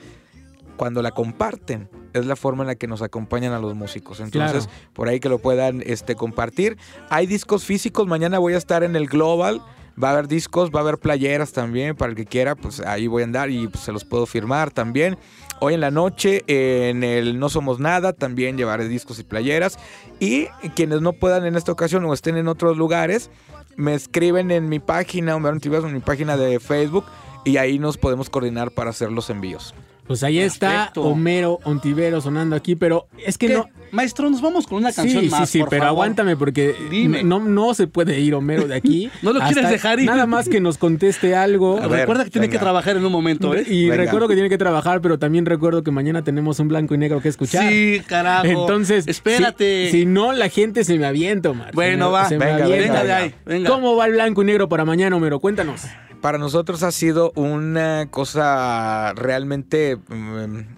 cuando la comparten, es la forma en la que nos acompañan a los músicos. Entonces, Claro. por ahí que lo puedan este, compartir. Hay discos físicos, mañana voy a estar en el Global. Va a haber discos, va a haber playeras también, para el que quiera, pues ahí voy a andar y pues, se los puedo firmar también. Hoy en la noche en el No Somos Nada también llevaré discos y playeras. Y quienes no puedan en esta ocasión o estén en otros lugares, me escriben en mi página, en mi página de Facebook, y ahí nos podemos coordinar para hacer los envíos. Pues ahí está Perfecto. Homero Ontivero sonando aquí, pero es que ¿Qué? no. Maestro, nos vamos con una canción sí, más, sí, sí, por pero favor. aguántame porque Dime. no, no se puede ir Homero de aquí. No lo quieres dejar ir. Nada más que nos conteste algo. Recuerda que tiene que trabajar en un momento, ¿eh? Y recuerdo que tiene que trabajar, pero también recuerdo que mañana tenemos un blanco y negro que escuchar. Sí, carajo. Entonces, Espérate. Si, si no, la gente se me avienta, Omar. Bueno, Se va. se me Venga, venga de ahí, venga. ¿Cómo va el blanco y negro para mañana, Homero? Cuéntanos. Para nosotros ha sido una cosa realmente, mm,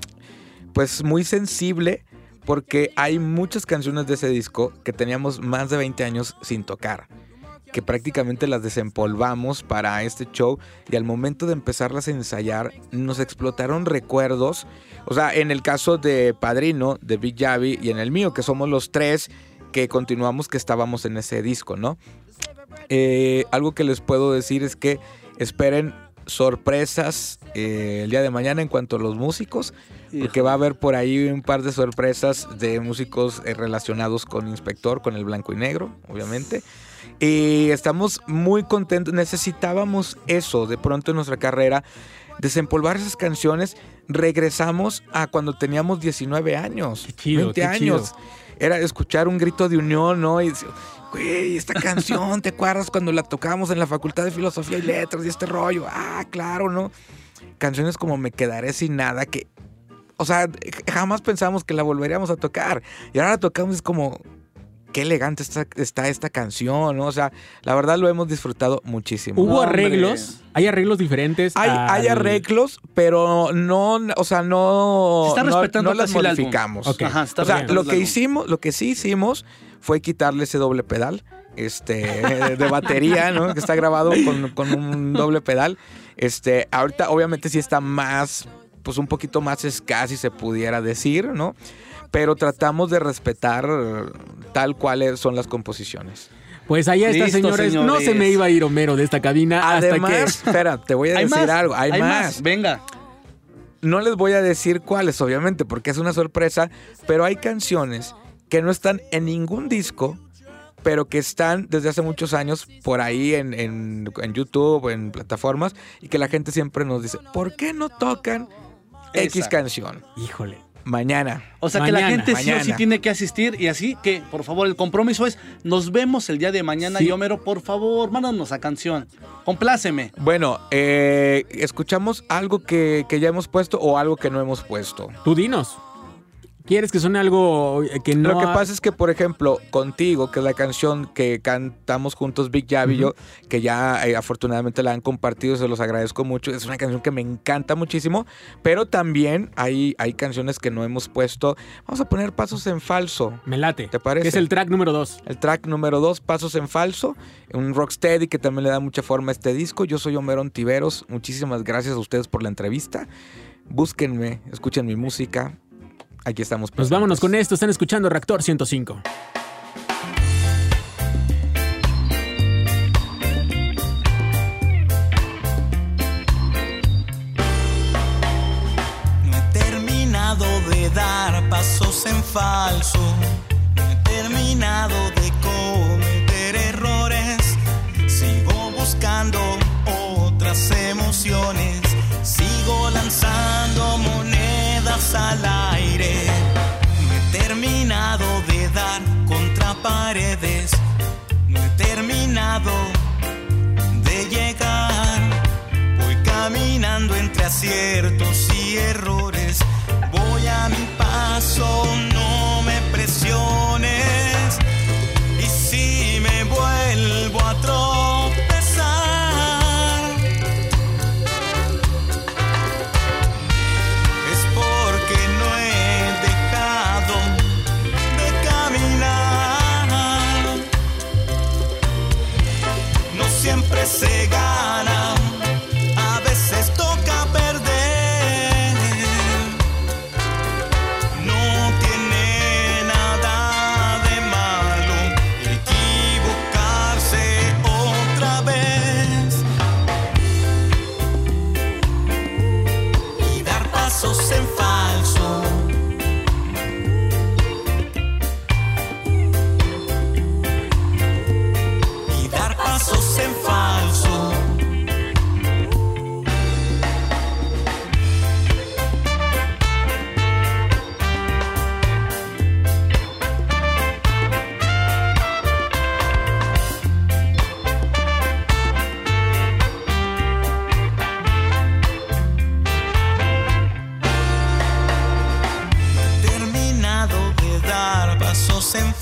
pues muy sensible, porque hay muchas canciones de ese disco que teníamos más de 20 años sin tocar, que prácticamente las desempolvamos para este show y al momento de empezarlas a ensayar nos explotaron recuerdos, o sea, en el caso de Padrino, de Big Javi y en el mío, que somos los tres que continuamos que estábamos en ese disco, ¿no? Eh, algo que les puedo decir es que esperen sorpresas eh, el día de mañana en cuanto a los músicos, porque va a haber por ahí un par de sorpresas de músicos eh, relacionados con Inspector, con el blanco y negro, obviamente. Y estamos muy contentos, necesitábamos eso de pronto en nuestra carrera, desempolvar esas canciones, regresamos a cuando teníamos 19 años, chido, 20 qué años. chido. Era escuchar un grito de unión, ¿no? Y güey, esta canción, ¿te acuerdas cuando la tocamos en la Facultad de Filosofía y Letras y este rollo? Ah, claro, ¿no? Canciones como Me Quedaré Sin Nada, que, o sea, jamás pensamos que la volveríamos a tocar. Y ahora la tocamos, es como, qué elegante está, está esta canción, ¿no? O sea, la verdad lo hemos disfrutado muchísimo. ¿Hubo arreglos? ¿Hay arreglos diferentes? Hay, arreglos, pero no, o sea, no, Se está no, respetando no las el álbum. modificamos. Ok. Ajá, está o sea, lo que hicimos, lo que sí hicimos fue quitarle ese doble pedal, este, de batería, ¿no? Que está grabado con, con un doble pedal. Este, ahorita obviamente sí está más, pues un poquito más escaso, si se pudiera decir, ¿no? Pero tratamos de respetar tal cual son las composiciones. Pues allá está, Listo, señores. No se señores. me iba a ir Homero de esta cabina Además, hasta que. espera, te voy a ¿Hay decir más? algo. Hay, ¿Hay más. más? Venga. No les voy a decir cuáles, obviamente, porque es una sorpresa, pero hay canciones que no están en ningún disco, pero que están desde hace muchos años por ahí en, en- en YouTube, en plataformas, y que la gente siempre nos dice, ¿por qué no tocan X canción? Híjole. Mañana. O sea que la gente sí o sí Mañana. tiene que asistir y así que, por favor, el compromiso es, nos vemos el día de mañana Sí. y Homero, por favor, mándanos a canción. Compláceme. Bueno, eh, escuchamos algo que, que ya hemos puesto o algo que no hemos puesto. Tú dinos. ¿Quieres que suene algo eh, que no.? Lo que ha- pasa es que, por ejemplo, Contigo, que es la canción que cantamos juntos Big Jab y yo, que ya eh, afortunadamente la han compartido, se los agradezco mucho. Es una canción que me encanta muchísimo, pero también hay, hay canciones que no hemos puesto. Vamos a poner Pasos en Falso. Me late. ¿Te parece? Que es el track número dos. El track número dos, Pasos en Falso, un rocksteady que también le da mucha forma a este disco. Yo soy Homero Ontiveros. Muchísimas gracias a ustedes por la entrevista. Búsquenme, escuchen mi música. Aquí estamos. Pues vámonos con esto. Están escuchando Reactor 105. No he terminado de dar pasos en falso. No he terminado de cometer errores. Sigo buscando otras emociones. Sigo lanzando al aire. No he terminado de dar contra paredes. No he terminado de llegar. Voy caminando entre aciertos y errores. Voy a mi paso, no me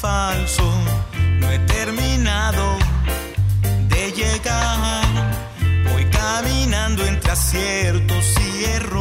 falso. No he terminado de llegar. Voy caminando entre aciertos y errores.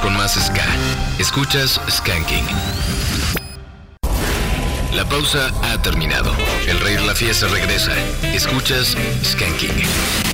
Con más Ska. Escuchas Skanking. La pausa ha terminado. El rey de la fiesta regresa. Escuchas Skanking.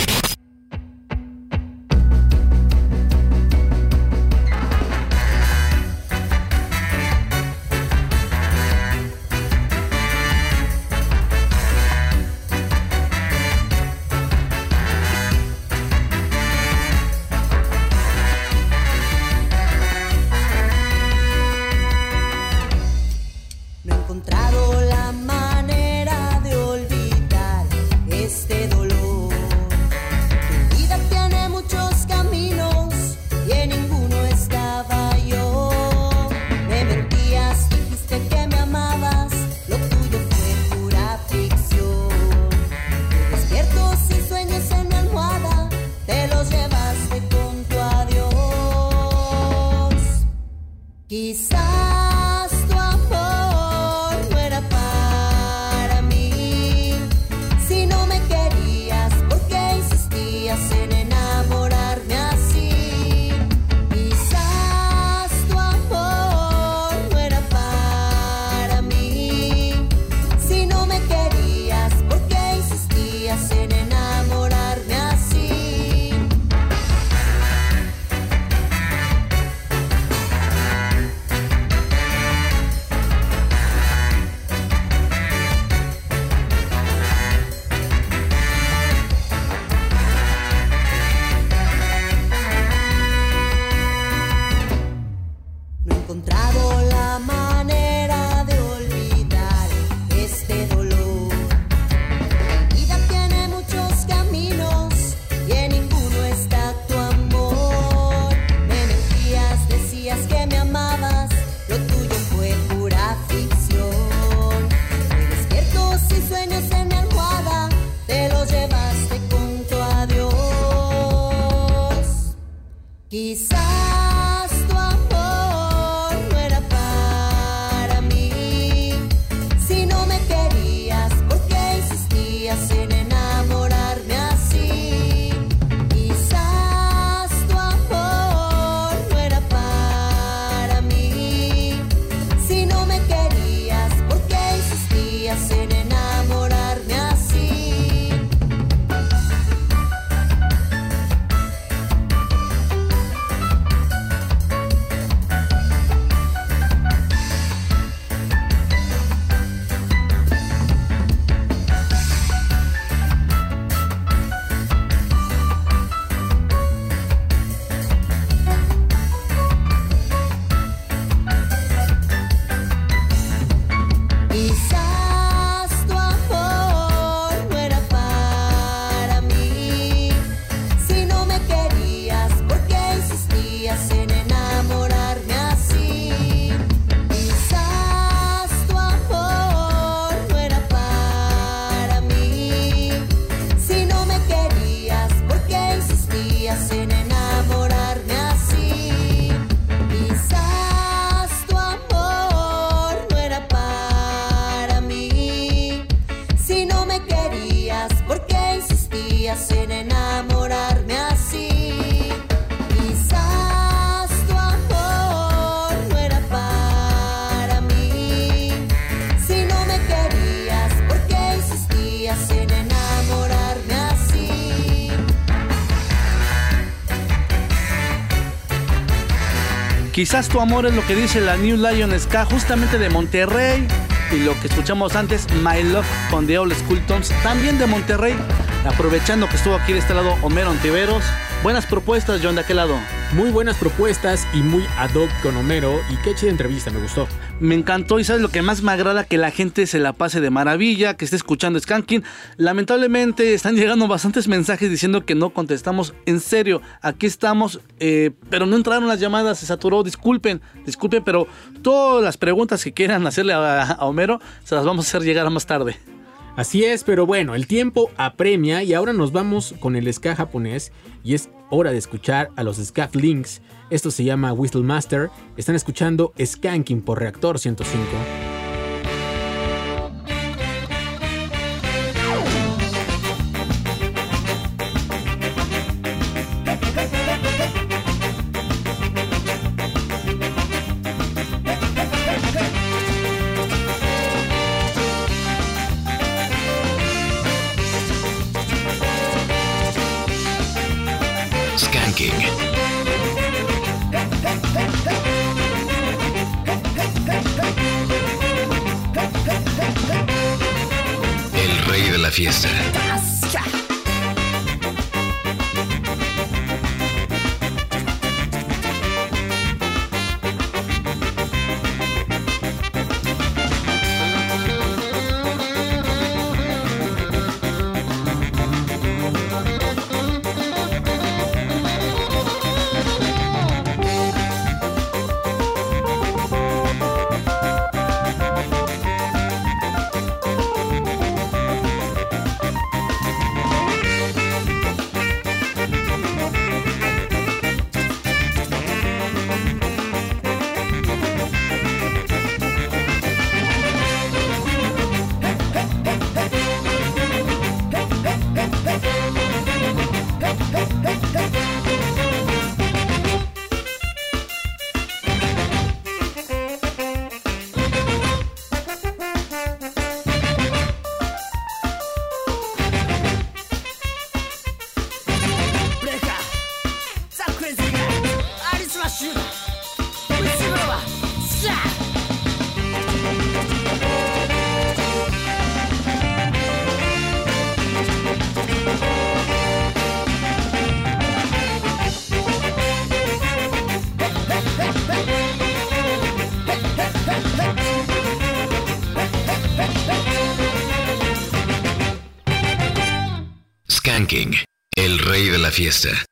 Quizás tu amor es lo que dice la New Lion Ska, justamente de Monterrey. Y lo que escuchamos antes, My Love con The Old School también de Monterrey. Aprovechando que estuvo aquí de este lado Homero Ontiveros. Buenas propuestas, John, de aquel lado. Muy buenas propuestas y muy ad hoc con Homero. Y qué chida entrevista, me gustó. Me encantó y sabes lo que más me agrada que la gente se la pase de maravilla, que esté escuchando Skanking. Lamentablemente están llegando bastantes mensajes diciendo que no contestamos. En serio, aquí estamos, eh, pero no entraron las llamadas, se saturó. Disculpen, disculpen, pero todas las preguntas que quieran hacerle a, a Homero se las vamos a hacer llegar más tarde. Así es, pero bueno, el tiempo apremia y ahora nos vamos con el ska japonés y es hora de escuchar a los ska links. Esto se llama Whistle Master. Están escuchando Skanking por Reactor 105. El rey de la fiesta.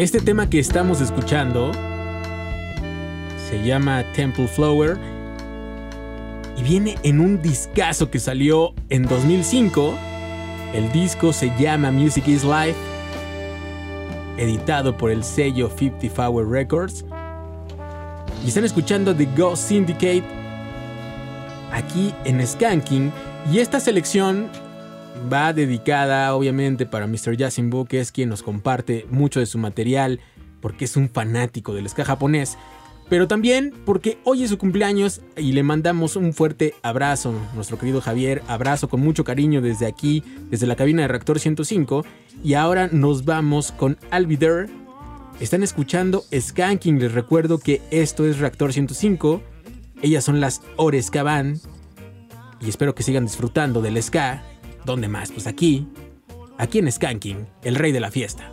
Este tema que estamos escuchando se llama Temple Flower y viene en un discazo que salió en 2005. El disco se llama Music is Life, editado por el sello 50 Hour Records. Y están escuchando The Ghost Syndicate aquí en Skanking. Y esta selección va dedicada obviamente para Mr. Yasin Boo, que es quien nos comparte mucho de su material, porque es un fanático del ska japonés, pero también porque hoy es su cumpleaños y le mandamos un fuerte abrazo, nuestro querido Javier, abrazo con mucho cariño desde aquí, desde la cabina de Reactor 105, y ahora nos vamos con Alvider. Están escuchando Skanking, les recuerdo que esto es Reactor 105, ellas son las Ores Caban, y espero que sigan disfrutando del ska ¿Dónde más? Pues aquí. Aquí en Skanking, el rey de la fiesta.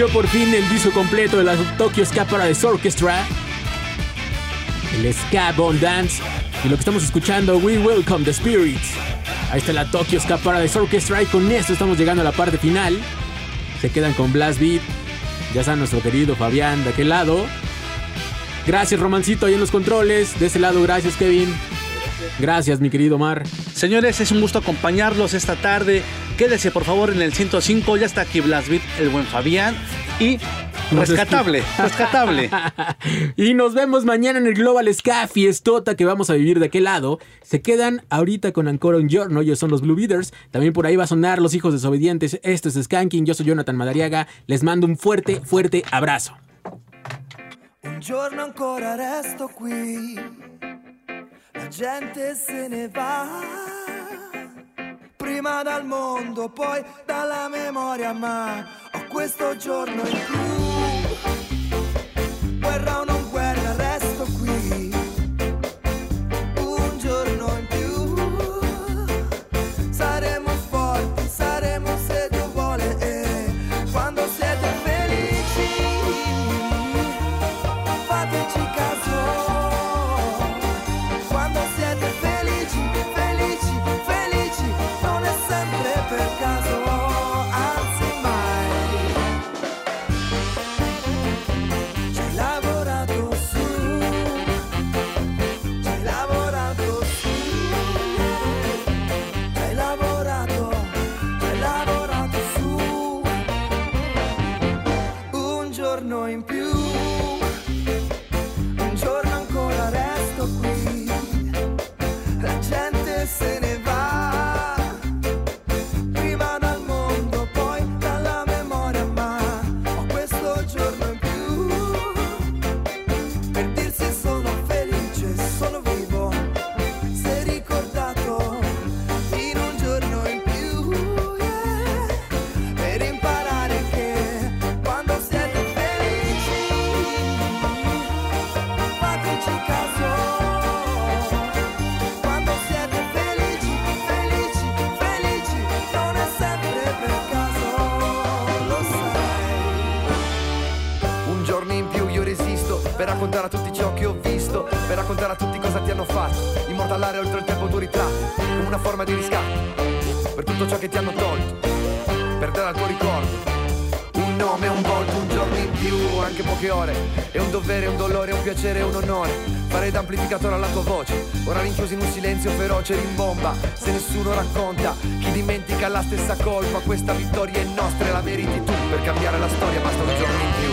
Salió por fin el disco completo de la Tokyo Ska Paradise Orchestra. El Ska Bond Dance. Y lo que estamos escuchando, We Welcome the Spirits. Ahí está la Tokyo Ska Paradise Orchestra. Y con esto estamos llegando a la parte final. Se quedan con Blast Beat. Ya está nuestro querido Fabián de aquel lado. Gracias, Romancito, ahí en los controles. De ese lado, gracias, Kevin. Gracias, mi querido Mar. Señores, es un gusto acompañarlos esta tarde. Quédese por favor en el 105. Ya está aquí Blasbit, el buen Fabián. Y rescatable, rescatable. y nos vemos mañana en el Global Ska Fiestota que vamos a vivir de aquel lado. Se quedan ahorita con Ancora un Giorno, ellos son los Blue Beaters. También por ahí va a sonar Los Hijos Desobedientes. Esto es Skanking, yo soy Jonathan Madariaga. Les mando un fuerte, fuerte abrazo. Un giorno ancora resto qui, la gente se ne va. Prima dal mondo, poi dalla memoria, ma ho questo giorno in più. Guerra o non guerra, ciò che ho visto, per raccontare a tutti cosa ti hanno fatto, immortalare oltre il tempo tuoi ritratti, come una forma di riscatto, per tutto ciò che ti hanno tolto, per dare al tuo ricordo. Un nome, un volto, un giorno in più, anche poche ore, è un dovere, un dolore, un piacere, un onore, fare da amplificatore alla tua voce, ora rinchiusi in un silenzio feroce rimbomba, se nessuno racconta, chi dimentica la stessa colpa, questa vittoria è nostra e la meriti tu, per cambiare la storia basta un giorno in più.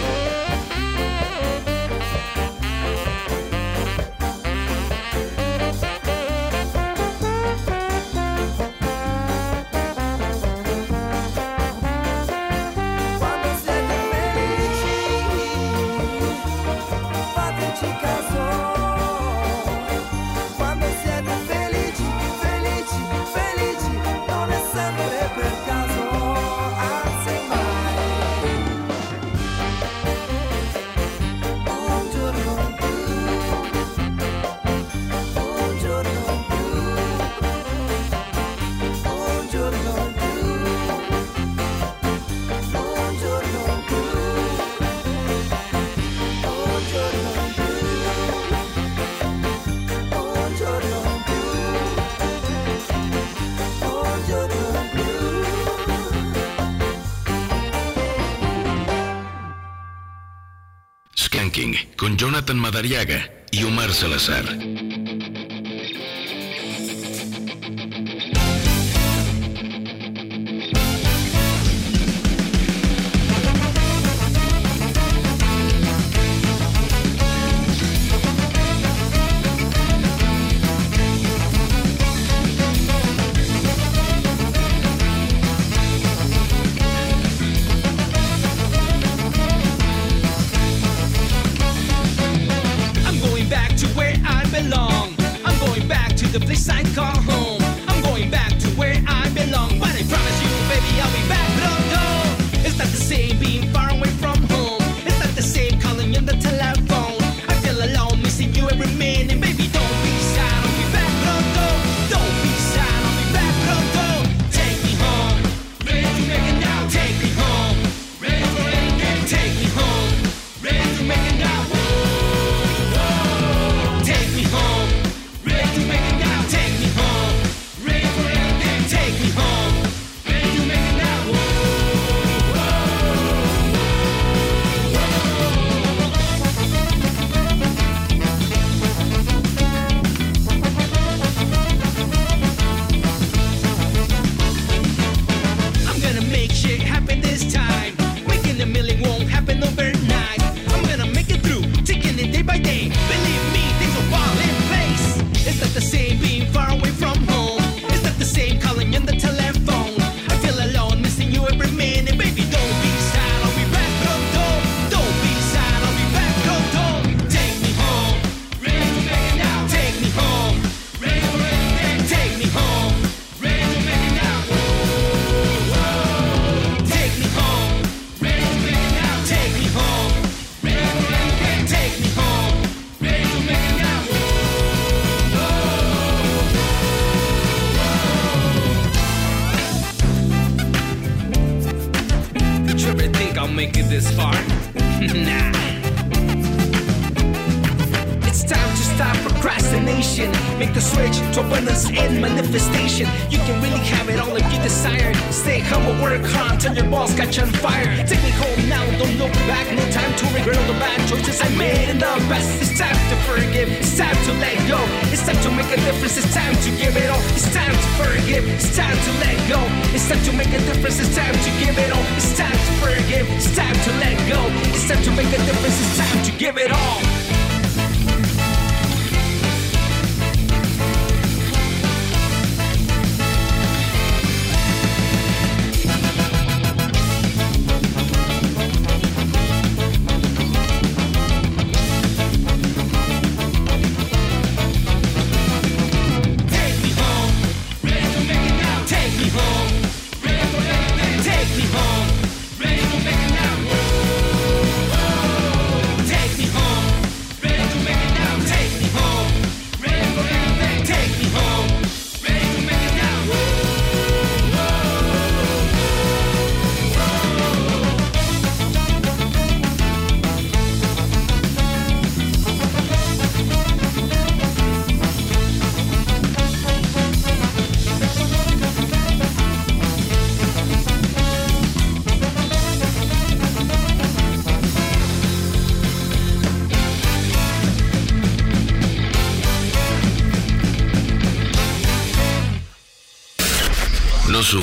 Jonathan Madariaga y Omar Salazar.